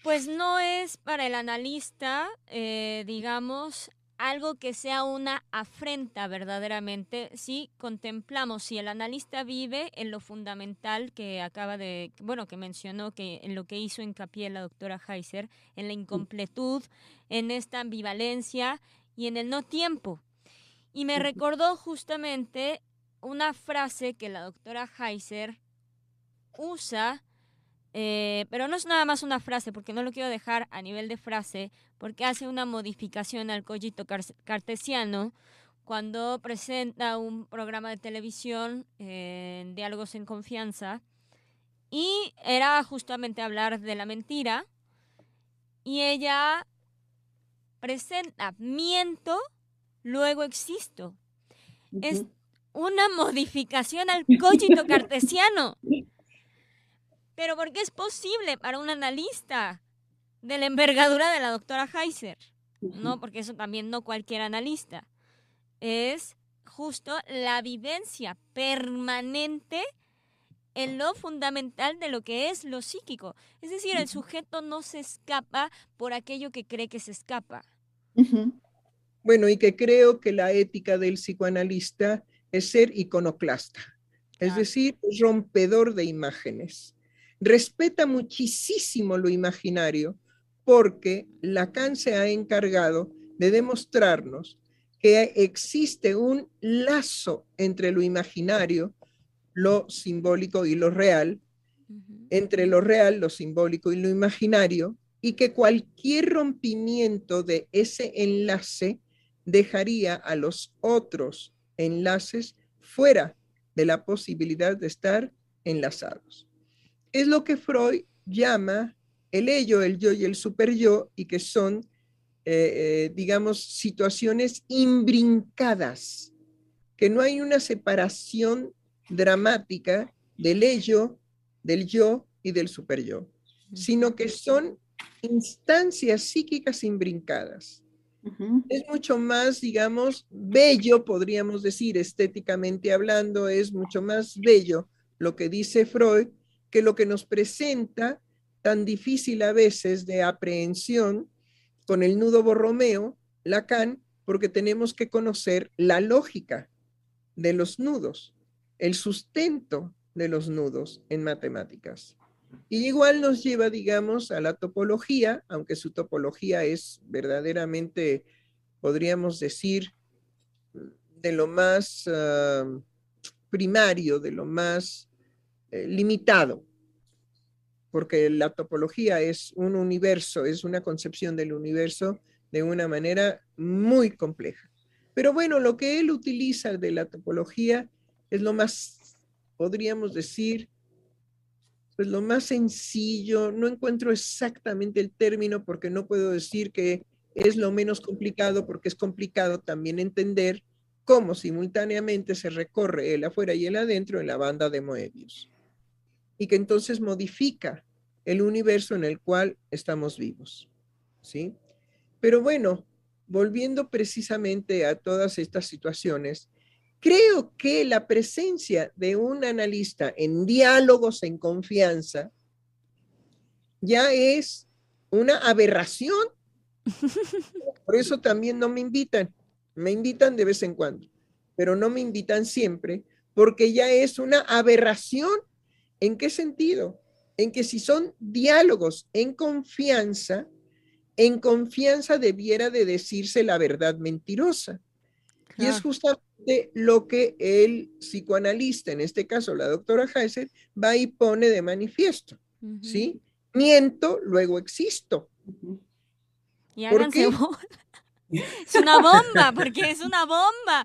Pues no es para el analista, eh, digamos, algo que sea una afrenta verdaderamente si contemplamos si el analista vive en lo fundamental que acaba de, bueno, que mencionó que en lo que hizo hincapié la doctora Heiser, en la incompletud, en esta ambivalencia y en el no tiempo. Y me recordó justamente una frase que la doctora Heiser usa eh, pero no es nada más una frase, porque no lo quiero dejar a nivel de frase, porque hace una modificación al cogito cartesiano cuando presenta un programa de televisión en Diálogos en Confianza. Y era justamente hablar de la mentira. Y ella presenta miento, luego existo. Es una modificación al cogito cartesiano. Pero ¿por qué es posible para un analista de la envergadura de la doctora Heiser? No, porque eso también no cualquier analista. Es justo la vivencia permanente en lo fundamental de lo que es lo psíquico. Es decir, el sujeto no se escapa por aquello que cree que se escapa. Bueno, y que creo que la ética del psicoanalista es ser iconoclasta, es decir, rompedor de imágenes. Respeta muchísimo lo imaginario porque Lacan se ha encargado de demostrarnos que existe un lazo entre lo imaginario, lo simbólico y lo real, entre lo real, lo simbólico y lo imaginario, y que cualquier rompimiento de ese enlace dejaría a los otros enlaces fuera de la posibilidad de estar enlazados es lo que Freud llama el ello, el yo y el superyo, y que son, eh, eh, digamos, situaciones imbrincadas, que no hay una separación dramática del ello, del yo y del superyo, sino que son instancias psíquicas imbrincadas. Es mucho más, digamos, bello, podríamos decir, estéticamente hablando, es mucho más bello lo que dice Freud que lo que nos presenta tan difícil a veces de aprehensión con el nudo borromeo, Lacan, porque tenemos que conocer la lógica de los nudos, el sustento de los nudos en matemáticas. Y igual nos lleva, digamos, a la topología, aunque su topología es verdaderamente, podríamos decir, de lo más ah, primario, de lo más eh, limitado, porque la topología es un universo, es una concepción del universo de una manera muy compleja. Pero bueno, lo que él utiliza de la topología es lo más, podríamos decir, pues lo más sencillo, no encuentro exactamente el término porque no puedo decir que es lo menos complicado porque es complicado también entender cómo simultáneamente se recorre el afuera y el adentro en la banda de Moebius. Y que entonces modifica el universo en el cual estamos vivos. ¿Sí? Pero bueno, volviendo precisamente a todas estas situaciones, creo que la presencia de un analista en diálogos en confianza ya es una aberración. Por eso también no me invitan. Me invitan de vez en cuando, pero no me invitan siempre porque ya es una aberración. ¿En qué sentido? En que si son diálogos en confianza, en confianza debiera de decirse la verdad mentirosa. Y es justamente lo que el psicoanalista, en este caso la doctora Heiser, va y pone de manifiesto. ¿Sí? Miento, luego existo. Y háganse Es una bomba, porque es una bomba.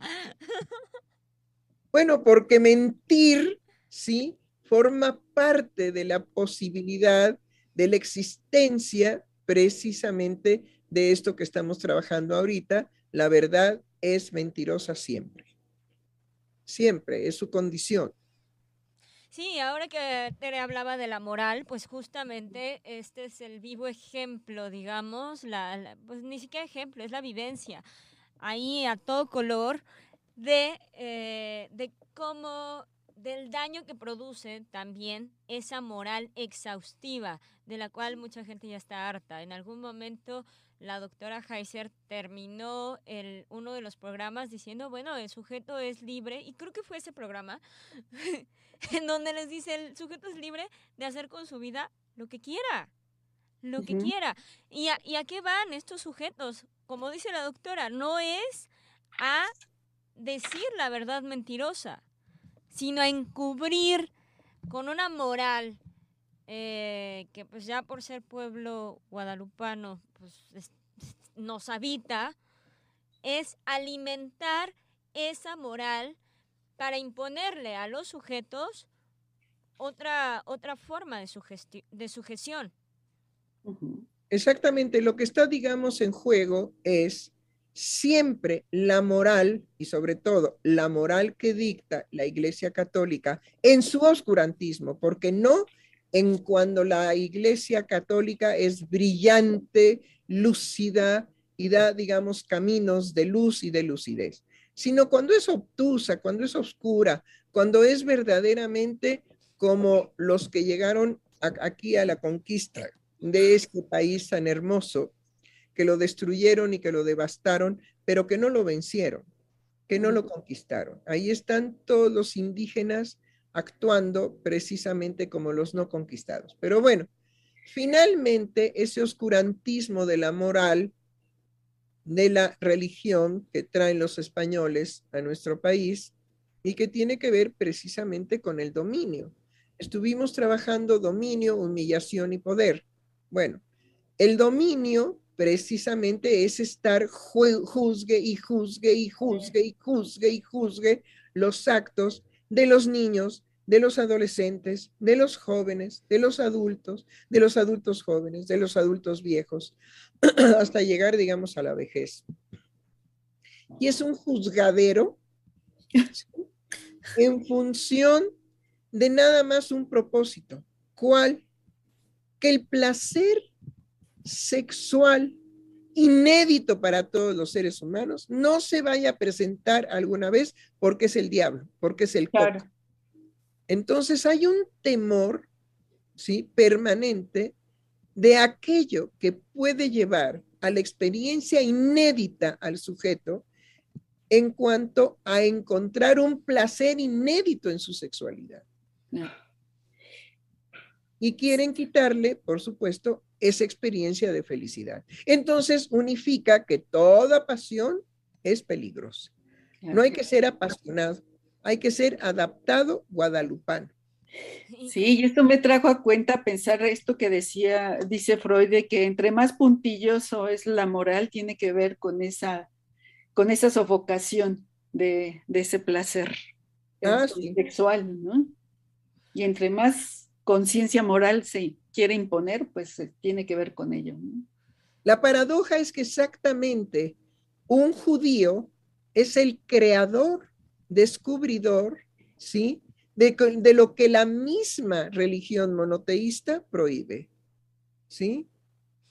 Bueno, porque mentir, sí, forma parte de la posibilidad de la existencia precisamente de esto que estamos trabajando ahorita. La verdad es mentirosa siempre. Siempre, es su condición. Sí, ahora que Tere hablaba de la moral, pues justamente este es el vivo ejemplo, digamos, la, pues ni siquiera ejemplo, es la vivencia, ahí a todo color, de, eh, de cómo, del daño que produce también esa moral exhaustiva, de la cual mucha gente ya está harta. En algún momento la doctora Heiser terminó el, uno de los programas diciendo, bueno, el sujeto es libre, y creo que fue ese programa, en donde les dice el sujeto es libre de hacer con su vida lo que quiera, lo que quiera. ¿Y a, ¿Y a qué van estos sujetos? Como dice la doctora, no es a decir la verdad mentirosa, sino a encubrir con una moral eh, que pues ya por ser pueblo guadalupano pues nos habita, es alimentar esa moral para imponerle a los sujetos otra, otra forma de, de sujeción. Exactamente, lo que está, digamos, en juego es siempre la moral y sobre todo la moral que dicta la Iglesia Católica en su oscurantismo, porque no en cuando la Iglesia Católica es brillante, lúcida y da, digamos, caminos de luz y de lucidez sino cuando es obtusa, cuando es oscura, cuando es verdaderamente como los que llegaron aquí a la conquista de este país tan hermoso, que lo destruyeron y que lo devastaron, pero que no lo vencieron, que no lo conquistaron. Ahí están todos los indígenas actuando precisamente como los no conquistados. Pero bueno, finalmente ese oscurantismo de la moral de la religión que traen los españoles a nuestro país y que tiene que ver precisamente con el dominio. Estuvimos trabajando dominio, humillación y poder. Bueno, el dominio precisamente es estar juzgue y juzgue y juzgue y juzgue y juzgue los actos de los niños, de los adolescentes, de los jóvenes, de los adultos, de los adultos jóvenes, de los adultos viejos, hasta llegar, digamos, a la vejez. Y es un juzgadero en función de nada más un propósito. ¿Cuál? Que el placer sexual inédito para todos los seres humanos no se vaya a presentar alguna vez porque es el diablo, porque es el claro. Entonces hay un temor, ¿sí? Permanente de aquello que puede llevar a la experiencia inédita al sujeto en cuanto a encontrar un placer inédito en su sexualidad. Y quieren quitarle, por supuesto, esa experiencia de felicidad. Entonces unifica que toda pasión es peligrosa. No hay que ser apasionado, hay que ser adaptado guadalupano. Sí, y esto me trajo a cuenta pensar esto que decía, dice Freud, de que entre más puntilloso es la moral, tiene que ver con esa, con esa sofocación de, ese placer ah, sexual, ¿no? Y entre más conciencia moral se quiere imponer, pues tiene que ver con ello. La paradoja es que exactamente un judío es el creador, descubridor, ¿sí? De, de, lo que la misma religión monoteísta prohíbe, ¿sí?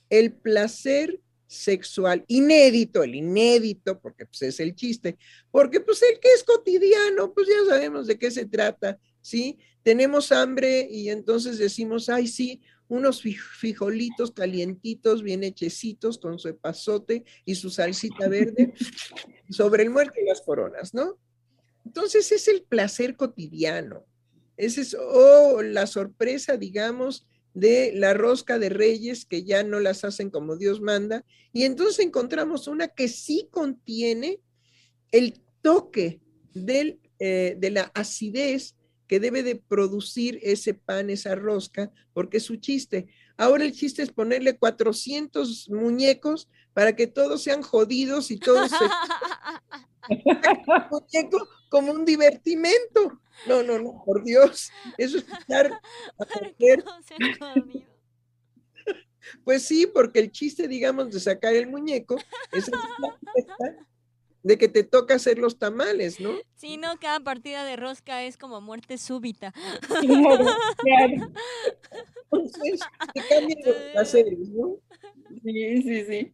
El placer sexual inédito, el inédito, porque pues es el chiste, porque pues el que es cotidiano, pues ya sabemos de qué se trata, ¿sí? Tenemos hambre y entonces decimos, ay, sí, unos frijolitos calientitos, bien hechecitos, con su epazote y su salsita verde, sobre el muerto y las coronas, ¿no? Entonces es el placer cotidiano. Ese es, oh, la sorpresa, digamos, de la rosca de reyes que ya no las hacen como Dios manda. Y entonces encontramos una que sí contiene el toque del, eh, de la acidez que debe de producir ese pan, esa rosca, porque es su chiste. Ahora el chiste es ponerle 400 muñecos para que todos sean jodidos y todos se... muñeco como un divertimento. No, no, no, por Dios. Eso es estar Pues sí, porque el chiste, digamos, de sacar el muñeco es de que te toca hacer los tamales, ¿no? Sí, no, cada partida de rosca es como muerte súbita. Entonces, te cambian los series, ¿no? Sí, sí, sí.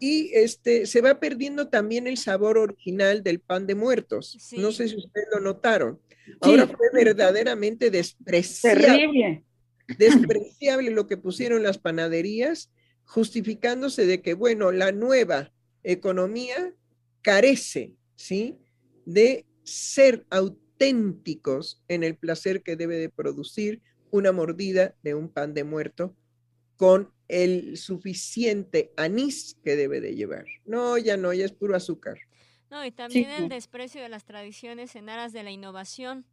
Y este, se va perdiendo también el sabor original del pan de muertos. No sé si ustedes lo notaron. Ahora fue verdaderamente despreciable. Terrible. Despreciable lo que pusieron las panaderías, justificándose de que, bueno, la nueva economía carece, ¿sí? De ser auténticos en el placer que debe de producir una mordida de un pan de muerto con el suficiente anís que debe de llevar. No, ya no, ya es puro azúcar. No, y también el desprecio de las tradiciones en aras de la innovación.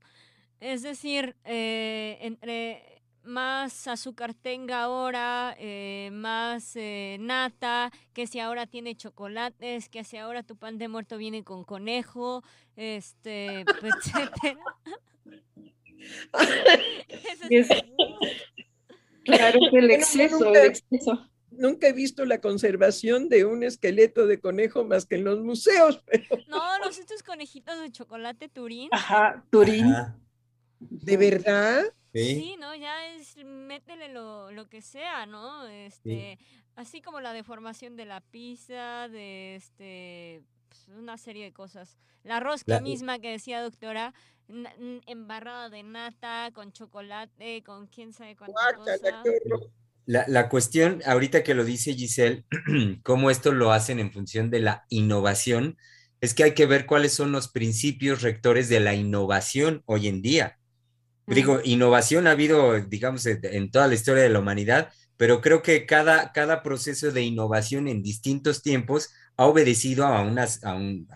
Es decir, eh, entre más azúcar tenga ahora, eh, más eh, nata, que si ahora tiene chocolates, que si ahora tu pan de muerto viene con conejo, este, etcétera. claro, el exceso, nunca, el exceso. Nunca he visto la conservación de un esqueleto de conejo más que en los museos, pero... No, los estos conejitos de chocolate Turín. Ajá, Turín. ¿De verdad? Sí, ¿no? Ya es, métele lo, lo que sea, ¿no? Este, así como la deformación de la pizza, de este, pues, una serie de cosas. La rosca misma que decía doctora, embarrada de nata, con chocolate, con quién sabe cuánta cosa. La, la, cuestión, ahorita que lo dice Giselle, cómo esto lo hacen en función de la innovación, es que hay que ver cuáles son los principios rectores de la innovación hoy en día. Digo, innovación ha habido, digamos, en toda la historia de la humanidad, pero creo que cada, cada proceso de innovación en distintos tiempos ha obedecido a, unas, a,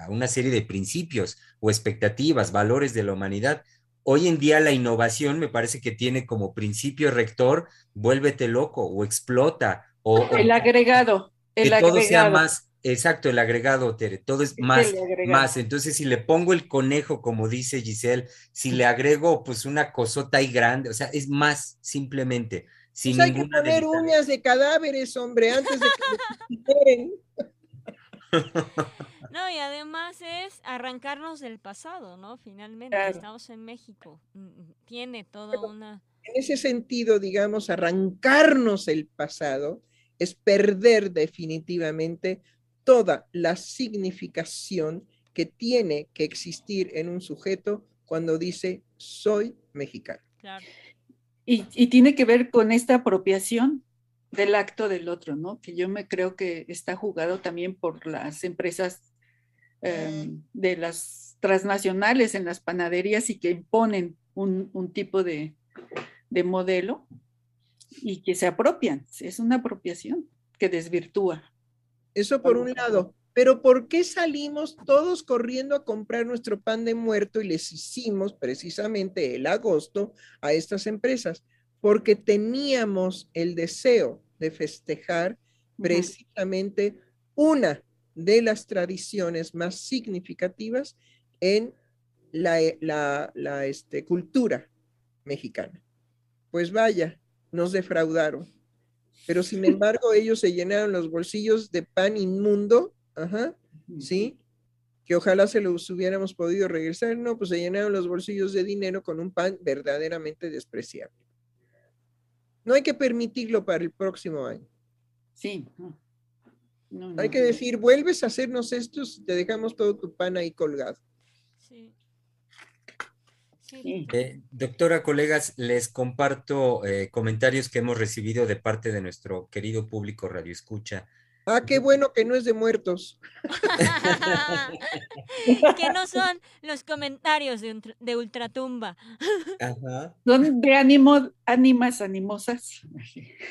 una serie de principios o expectativas, valores de la humanidad. Hoy en día la innovación me parece que tiene como principio rector, vuélvete loco o explota. O, el agregado. El que todo sea más, Exacto, el agregado, Tere, todo es más, más. Entonces, si le pongo el conejo, como dice Giselle, si le agrego pues una cosota ahí grande, o sea, es más simplemente. Sin pues hay que poner uñas de cadáveres, hombre, antes de que No, y además es arrancarnos del pasado, ¿no? Finalmente, estamos en México, mm, tiene toda una... En ese sentido, digamos, arrancarnos el pasado es perder definitivamente toda la significación que tiene que existir en un sujeto cuando dice soy mexicano. Y, tiene que ver con esta apropiación del acto del otro, ¿no? Que yo me creo que está jugado también por las empresas em, de las transnacionales en las panaderías y que imponen un, tipo de, de modelo y que se apropian. Es una apropiación que desvirtúa. Eso por un lado. Pero ¿por qué salimos todos corriendo a comprar nuestro pan de muerto y les hicimos precisamente el agosto a estas empresas? Porque teníamos el deseo de festejar precisamente una de las tradiciones más significativas en la, la, este, cultura mexicana. Pues vaya, nos defraudaron pero sin embargo ellos se llenaron los bolsillos de pan inmundo, ajá, ¿sí? que ojalá se los hubiéramos podido regresar, no, pues se llenaron los bolsillos de dinero con un pan verdaderamente despreciable. No hay que permitirlo para el próximo año. Sí. hay que decir, vuelves a hacernos esto, te dejamos todo tu pan ahí colgado. Sí. Eh, doctora, colegas, les comparto eh, comentarios que hemos recibido de parte de nuestro querido público Radio Escucha. Ah, qué bueno que no es de muertos. que no son los comentarios de, Ultratumba. Son de ánimo, ánimas animosas.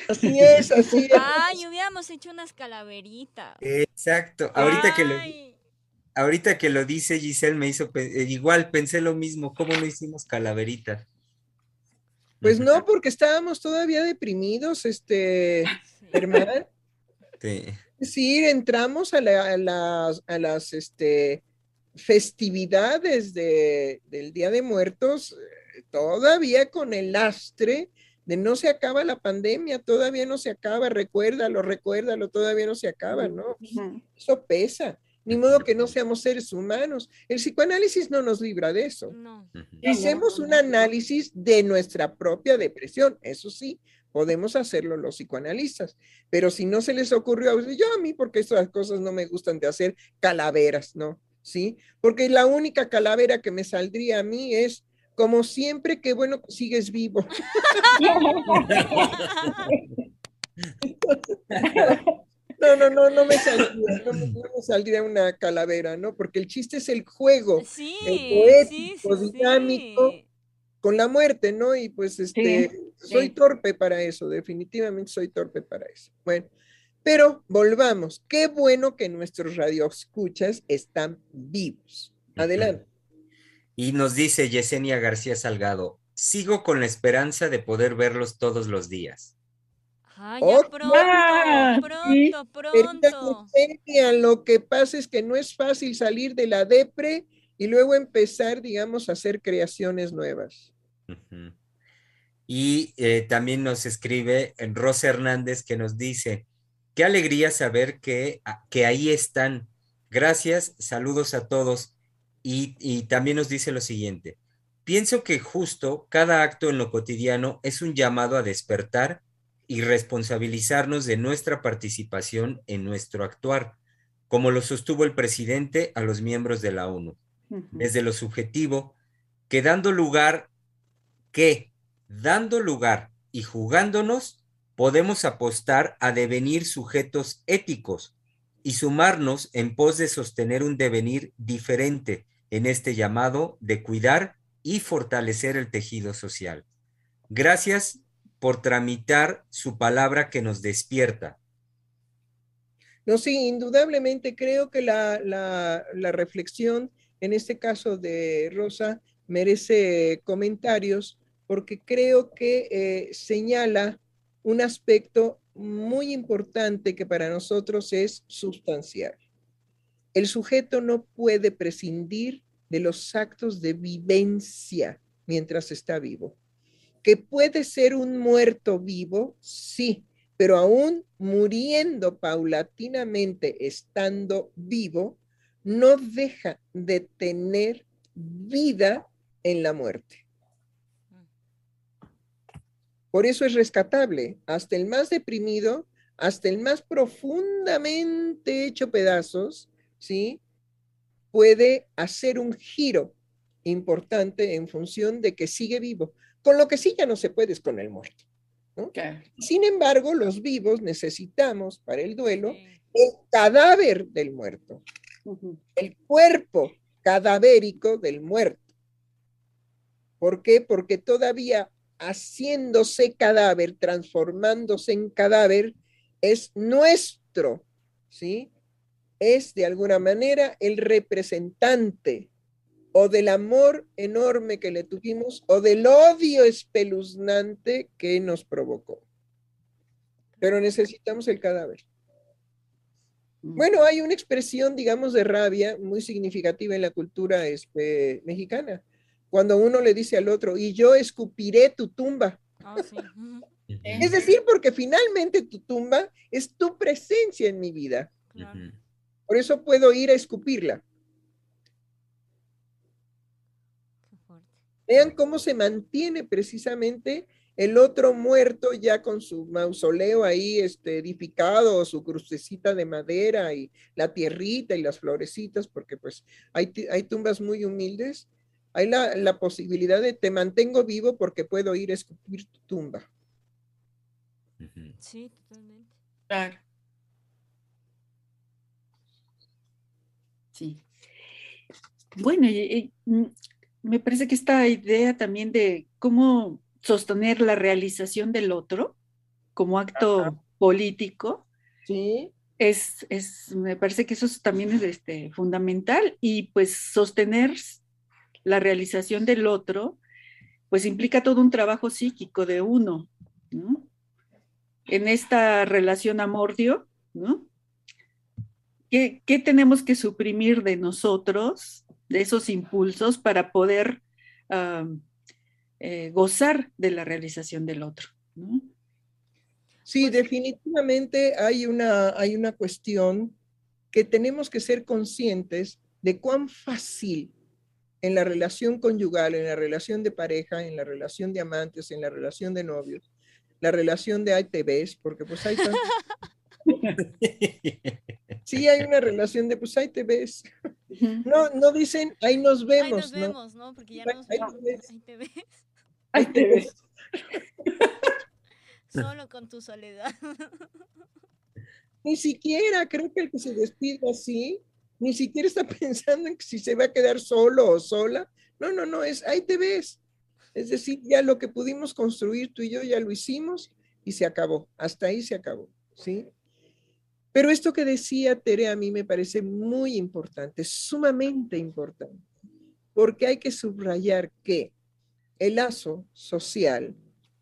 Así es, así es. Ay, hubiéramos hecho unas calaveritas. Exacto. Ahorita que lo ahorita que lo dice Giselle me hizo eh, igual pensé lo mismo, ¿cómo no hicimos calaveritas? Pues no, porque estábamos todavía deprimidos, este, hermano. Sí. Sí, entramos a, las, a las este, festividades de, del Día de Muertos eh, todavía con el lastre de no se acaba la pandemia, todavía no se acaba, recuérdalo, recuérdalo, todavía no se acaba, ¿no? Eso pesa. Ni modo que no seamos seres humanos. El psicoanálisis no nos libra de eso. No. Hacemos un análisis de nuestra propia depresión, eso sí, podemos hacerlo los psicoanalistas, pero si no se les ocurrió, yo a mí, porque estas cosas no me gustan de hacer calaveras, ¿no? ¿Sí? Porque la única calavera que me saldría a mí es, como siempre, que bueno, sigues vivo. No, no, no, no me saldría, no, me saldría una calavera, ¿no? Porque el chiste es el juego, sí, el poético, dinámico, con la muerte, ¿no? Y pues este, soy torpe para eso, definitivamente soy torpe para eso. Bueno, pero volvamos, qué bueno que nuestros radioescuchas están vivos. Adelante. Y nos dice Yesenia García Salgado, sigo con la esperanza de poder verlos todos los días. Ah, ya pronto, pronto, pronto. lo que pasa es que no es fácil salir de la depre y luego empezar, digamos, a hacer creaciones nuevas. Y eh, también nos escribe Rosa Hernández que nos dice, qué alegría saber que, que ahí están. Gracias, saludos a todos. Y, y también nos dice lo siguiente, pienso que justo cada acto en lo cotidiano es un llamado a despertar y responsabilizarnos de nuestra participación en nuestro actuar, como lo sostuvo el presidente a los miembros de la ONU, desde lo subjetivo, que dando lugar, que dando lugar y jugándonos, podemos apostar a devenir sujetos éticos y sumarnos en pos de sostener un devenir diferente en este llamado de cuidar y fortalecer el tejido social. Gracias por tramitar su palabra que nos despierta. No, sí, indudablemente creo que la, reflexión, en este caso de Rosa, merece comentarios porque creo que eh, señala un aspecto muy importante que para nosotros es sustancial. El sujeto no puede prescindir de los actos de vivencia mientras está vivo que puede ser un muerto vivo, sí, pero aún muriendo paulatinamente, estando vivo, no deja de tener vida en la muerte. Por eso es rescatable, hasta el más deprimido, hasta el más profundamente hecho pedazos, ¿sí? Puede hacer un giro importante en función de que sigue vivo. Con lo que sí ya no se puede es con el muerto. Sin embargo, los vivos necesitamos para el duelo el cadáver del muerto, el cuerpo cadavérico del muerto. ¿Por qué? Porque todavía haciéndose cadáver, transformándose en cadáver, es nuestro, ¿sí? Es de alguna manera el representante o del amor enorme que le tuvimos o del odio espeluznante que nos provocó. Pero necesitamos el cadáver. Mm. Bueno, hay una expresión, digamos, de rabia muy significativa en la cultura este, mexicana, cuando uno le dice al otro, y yo escupiré tu tumba. Ah, es decir, porque finalmente tu tumba es tu presencia en mi vida. Por eso puedo ir a escupirla. Vean cómo se mantiene precisamente el otro muerto ya con su mausoleo ahí este, edificado, su crucecita de madera y la tierrita y las florecitas, porque pues hay, hay tumbas muy humildes. Hay la, la, posibilidad de te mantengo vivo porque puedo ir a escupir tu tumba. Sí, totalmente. Claro. Sí. Bueno, mm, me parece que esta idea también de cómo sostener la realización del otro como acto político. Sí. Es, es, me parece que eso también es este, fundamental y pues sostener la realización del otro, pues implica todo un trabajo psíquico de uno, ¿no? En esta relación amor-dio, ¿no? ¿Qué, ¿Qué tenemos que suprimir de nosotros, de esos impulsos, para poder eh, gozar de la realización del otro. Sí, definitivamente hay una, hay una cuestión que tenemos que ser conscientes de cuán fácil en la relación conyugal, en la relación de pareja, en la relación de amantes, en la relación de novios, la relación de ITVs, porque pues hay Sí, hay una relación de pues ahí te ves. No, no dicen ahí nos vemos. Ahí nos vemos, ¿no? Porque ya nos vemos. Ahí te ves. Ahí te ves. Solo con tu soledad. Ni siquiera, creo que el que se despide así, ni siquiera está pensando en si se va a quedar solo o sola. No, no, no, es ahí te ves. Es decir, ya lo que pudimos construir tú y yo ya lo hicimos y se acabó. Hasta ahí se acabó, ¿sí? Pero esto que decía Tere a mí me parece muy importante, sumamente importante, porque hay que subrayar que el lazo social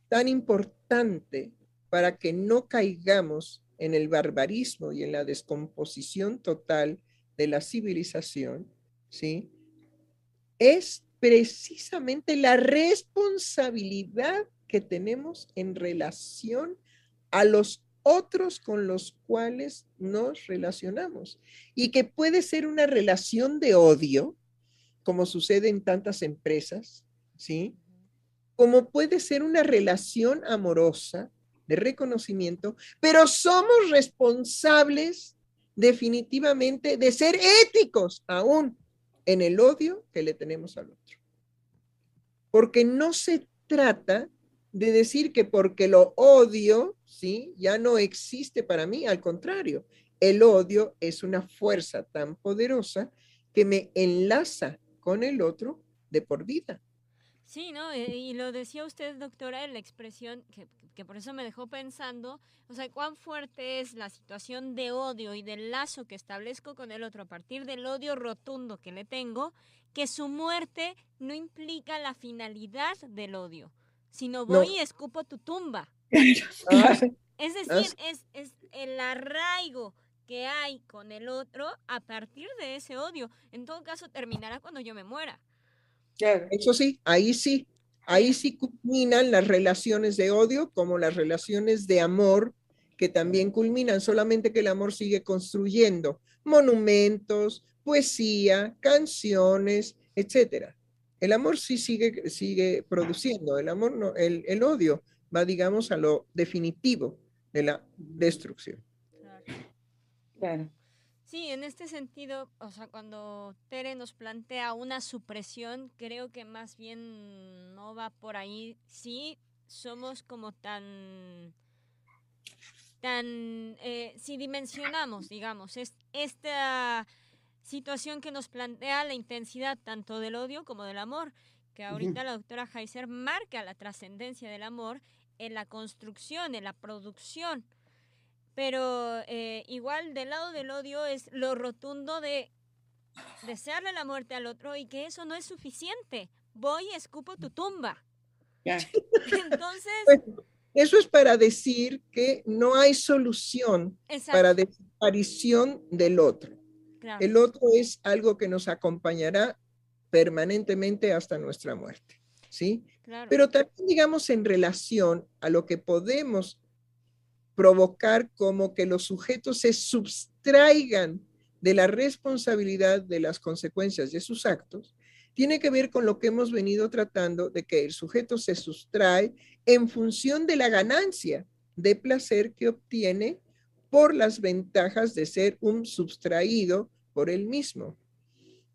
tan importante para que no caigamos en el barbarismo y en la descomposición total de la civilización, ¿sí? Es precisamente la responsabilidad que tenemos en relación a los otros con los cuales nos relacionamos y que puede ser una relación de odio, como sucede en tantas empresas, ¿sí? como puede ser una relación amorosa de reconocimiento, pero somos responsables definitivamente de ser éticos aún en el odio que le tenemos al otro. Porque no se trata de decir que porque lo odio, ¿sí? Ya no existe para mí, al contrario, el odio es una fuerza tan poderosa que me enlaza con el otro de por vida. Sí, ¿no? Eh, y lo decía usted, doctora, en la expresión que, que, por eso me dejó pensando, o sea, cuán fuerte es la situación de odio y del lazo que establezco con el otro a partir del odio rotundo que le tengo, que su muerte no implica la finalidad del odio, sino voy y escupo tu tumba. es decir, es, es el arraigo que hay con el otro a partir de ese odio. En todo caso, terminará cuando yo me muera. Eso sí, ahí sí, ahí sí culminan las relaciones de odio como las relaciones de amor que también culminan, solamente que el amor sigue construyendo monumentos, poesía, canciones, etcétera. El amor sí sigue, sigue produciendo, el amor no, el, el odio va, digamos, a lo definitivo de la destrucción. Claro. Sí, en este sentido, o sea, cuando Tere nos plantea una supresión, creo que más bien no va por ahí. Sí, somos como tan, tan, eh, si dimensionamos, digamos, es, esta situación que nos plantea la intensidad tanto del odio como del amor, que ahorita la doctora Heiser marca la trascendencia del amor en la construcción, en la producción pero eh, igual del lado del odio es lo rotundo de desearle la muerte al otro y que eso no es suficiente. Voy y escupo tu tumba. Entonces... Pues, eso es para decir que no hay solución para desaparición del otro. El otro es algo que nos acompañará permanentemente hasta nuestra muerte. ¿sí? Pero también, digamos, en relación a lo que podemos provocar como que los sujetos se sustraigan de la responsabilidad de las consecuencias de sus actos, tiene que ver con lo que hemos venido tratando de que el sujeto se sustrae en función de la ganancia de placer que obtiene por las ventajas de ser un sustraído por él mismo.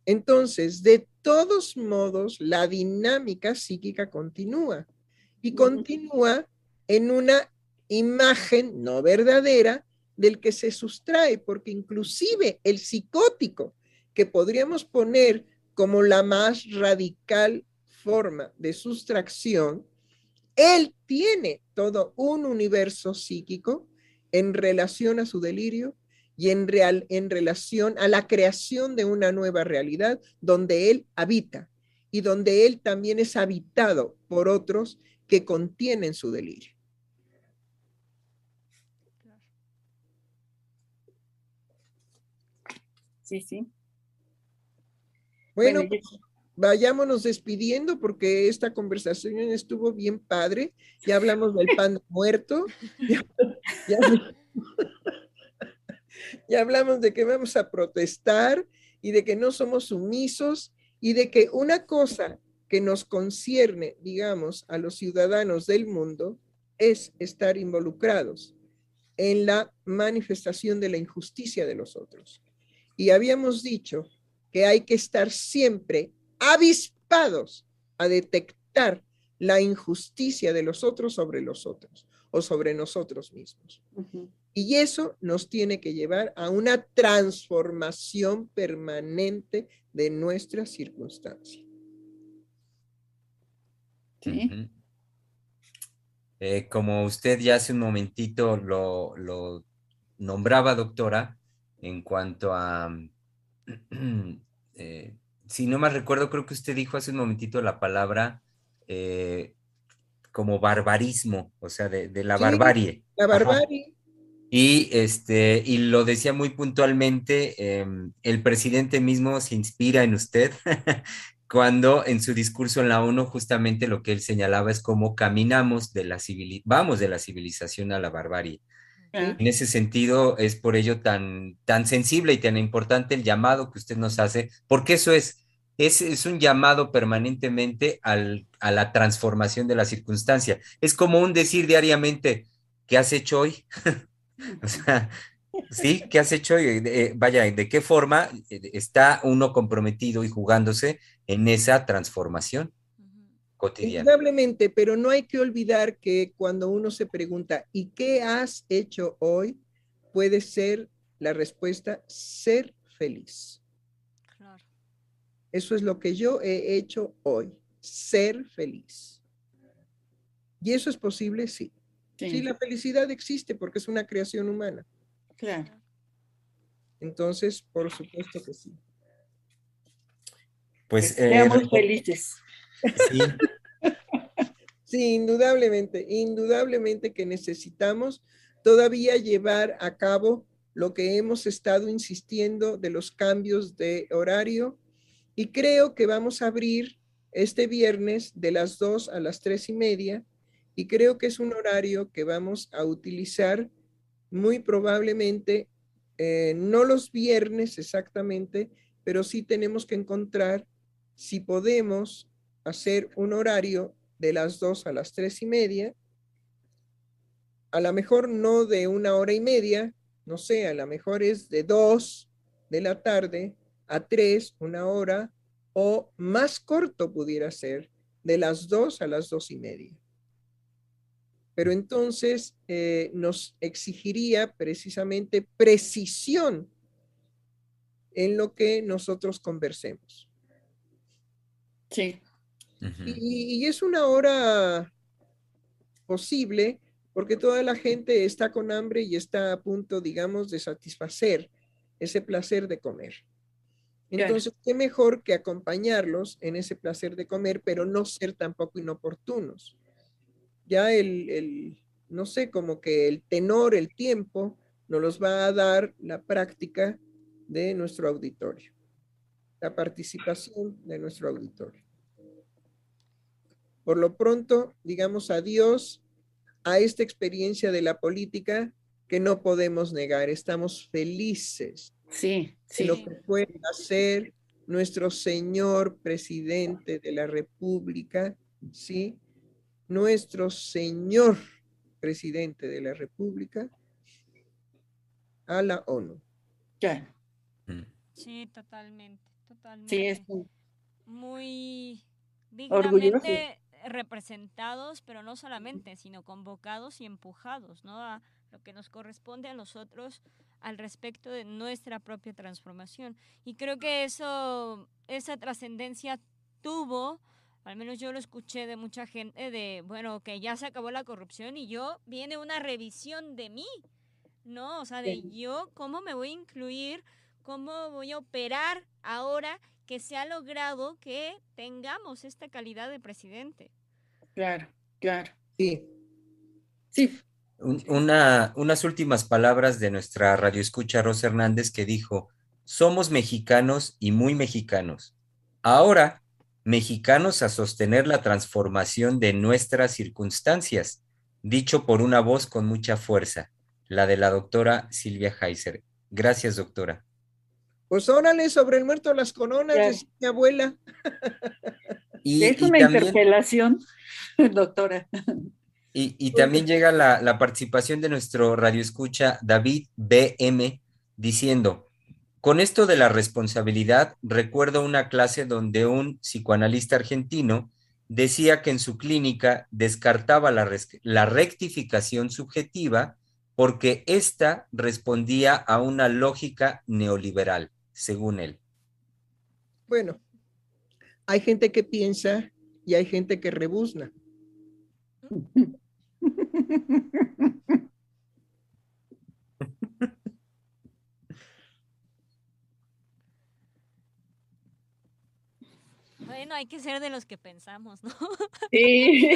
Entonces, de todos modos, la dinámica psíquica continúa y continúa en una imagen no verdadera del que se sustrae, porque inclusive el psicótico, que podríamos poner como la más radical forma de sustracción, él tiene todo un universo psíquico en relación a su delirio y en, real, en relación a la creación de una nueva realidad donde él habita y donde él también es habitado por otros que contienen su delirio. Sí, sí. Bueno, vayámonos despidiendo porque esta conversación estuvo bien padre. Ya hablamos del pan muerto. Ya, hablamos de que vamos a protestar y de que no somos sumisos y de que una cosa que nos concierne, digamos, a los ciudadanos del mundo es estar involucrados en la manifestación de la injusticia de los otros. Y habíamos dicho que hay que estar siempre avispados a detectar la injusticia de los otros sobre los otros o sobre nosotros mismos. Y eso nos tiene que llevar a una transformación permanente de nuestra circunstancia. Sí. Eh, como usted ya hace un momentito lo, lo nombraba, doctora, en cuanto a, eh, si no me recuerdo, creo que usted dijo hace un momentito la palabra eh, como barbarismo, o sea, de, la barbarie. La barbarie. Y, este, y lo decía muy puntualmente, em, el presidente mismo se inspira en usted cuando en su discurso en la ONU justamente lo que él señalaba es cómo caminamos de la vamos de la civilización a la barbarie. En ese sentido, es por ello tan, tan sensible y tan importante el llamado que usted nos hace, porque eso es, es, es un llamado permanentemente al, a la transformación de la circunstancia. Es como un decir diariamente, ¿qué has hecho hoy? o sea, ¿sí? ¿Qué has hecho hoy? Eh, vaya, ¿de qué forma eh, está uno comprometido y jugándose en esa transformación? Indudablemente, pero no hay que olvidar que cuando uno se pregunta, ¿y qué has hecho hoy? Puede ser la respuesta, ser feliz. Claro. Eso es lo que yo he hecho hoy, ser feliz. ¿Y eso es posible? Sí. Sí, la felicidad existe porque es una creación humana. Claro. Entonces, por supuesto que sí. Pues, seamos eh, felices. Sí. indudablemente, indudablemente que necesitamos todavía llevar a cabo lo que hemos estado insistiendo de los cambios de horario y creo que vamos a abrir este viernes de las 2 a las tres y media y creo que es un horario que vamos a utilizar muy probablemente, eh, no los viernes exactamente, pero sí tenemos que encontrar si podemos hacer un horario de las dos a las tres y media, a lo mejor no de una hora y media, no sé, a lo mejor es de dos de la tarde a tres, una hora, o más corto pudiera ser, de las dos a las dos y media. Pero entonces eh, nos exigiría precisamente precisión en lo que nosotros conversemos. Sí y, es una hora posible porque toda la gente está con hambre y está a punto, digamos, de satisfacer ese placer de comer. Entonces, qué mejor que acompañarlos en ese placer de comer, pero no ser tampoco inoportunos. Ya el, el, no sé, como que el tenor, el tiempo, nos los va a dar la práctica de nuestro auditorio, la participación de nuestro auditorio. Por lo pronto, digamos adiós a esta experiencia de la política que no podemos negar. Estamos felices sí, sí. de lo que puede hacer nuestro señor presidente de la República, ¿sí? Nuestro señor presidente de la República a la ONU. Ya. Mm. Sí, totalmente, totalmente. Sí, es muy Orgulloso. dignamente representados, pero no solamente, sino convocados y empujados, ¿no? A lo que nos corresponde a nosotros al respecto de nuestra propia transformación. Y creo que eso, esa trascendencia tuvo, al menos yo lo escuché de mucha gente, de, bueno, que ya se acabó la corrupción y yo viene una revisión de mí, ¿no? O sea, de yo, ¿cómo me voy a incluir? ¿Cómo voy a operar ahora que se ha logrado que tengamos esta calidad de presidente? Claro, claro. Sí, Sí, Un- Una, unas últimas palabras de nuestra radioescucha Rosa Hernández que dijo, somos mexicanos y muy mexicanos. Ahora, mexicanos a sostener la transformación de nuestras circunstancias, dicho por una voz con mucha fuerza, la de la doctora Silvia Heiser. Gracias, doctora. pues órale sobre el muerto de las coronas, mi abuela. Y, es y una también- interpelación, doctora. Y, y también llega la, la participación de nuestro radioescucha David BM diciendo, con esto de la responsabilidad, recuerdo una clase donde un psicoanalista argentino decía que en su clínica descartaba la, la rectificación subjetiva porque ésta respondía a una lógica neoliberal, según él. Bueno, hay gente que piensa y hay gente que rebuzna. Bueno, hay que ser de los que pensamos, ¿no? Sí.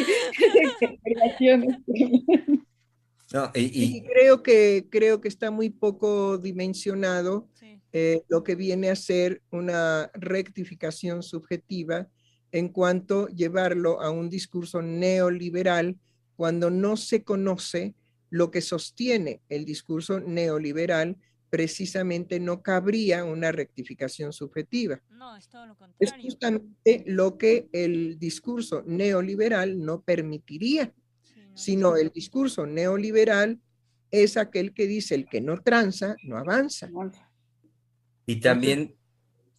No, y, y- Y creo que, creo que está muy poco dimensionado Sí. eh, lo que viene a ser una rectificación subjetiva en cuanto llevarlo a un discurso neoliberal cuando no se conoce lo que sostiene el discurso neoliberal, precisamente no cabría una rectificación subjetiva. No, es todo lo Es contrario. justamente lo que el discurso neoliberal no permitiría, Sí, no, sino el discurso neoliberal es aquel que dice el que no tranza, no avanza. Y también,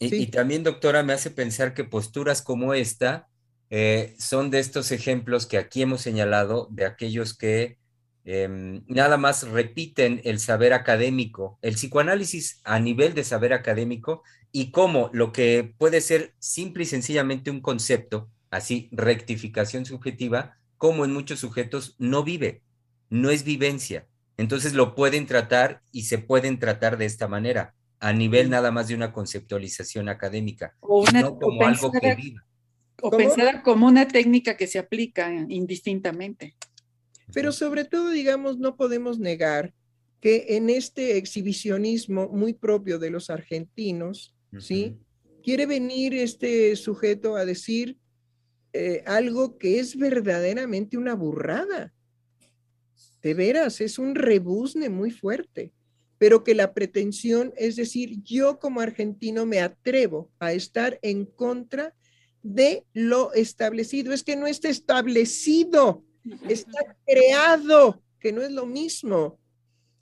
y, Sí. y también, doctora, me hace pensar que posturas como esta eh, son de estos ejemplos que aquí hemos señalado de aquellos que em, nada más repiten el saber académico, el psicoanálisis a nivel de saber académico y cómo lo que puede ser simple y sencillamente un concepto, así, rectificación subjetiva, como en muchos sujetos no vive, no es vivencia. Entonces lo pueden tratar y se pueden tratar de esta manera a nivel nada más de una conceptualización académica, O, una, no o como algo que pensada, viva. o ¿Cómo? pensada como una técnica que se aplica indistintamente. Pero sobre todo, digamos, no podemos negar que en este exhibicionismo muy propio de los argentinos, ¿sí? Quiere venir este sujeto a decir eh, algo que es verdaderamente una burrada. De veras, es un rebuzne muy fuerte, pero que la pretensión es decir, yo como argentino me atrevo a estar en contra de lo establecido. Es que no está establecido, está creado, que no es lo mismo.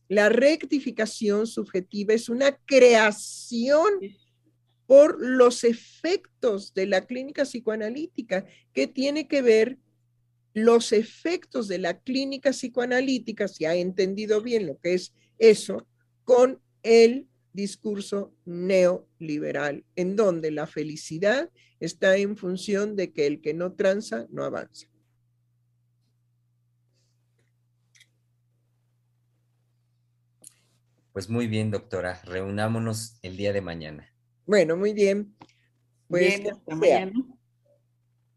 La rectificación subjetiva es una creación por los efectos de la clínica psicoanalítica, que tiene que ver los efectos de la clínica psicoanalítica, si ha entendido bien lo que es eso, con el discurso neoliberal, en donde la felicidad está en función de que el que no tranza no avanza. Pues muy bien, doctora, reunámonos el día de mañana. Bueno, muy bien. Pues Bien, hasta mañana.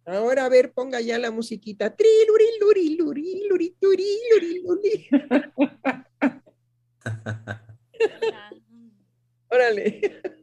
Ahora a ver, ponga ya la musiquita. Triluri, luri, luri, luri, turi, luri, luri. Ya, mm. Órale.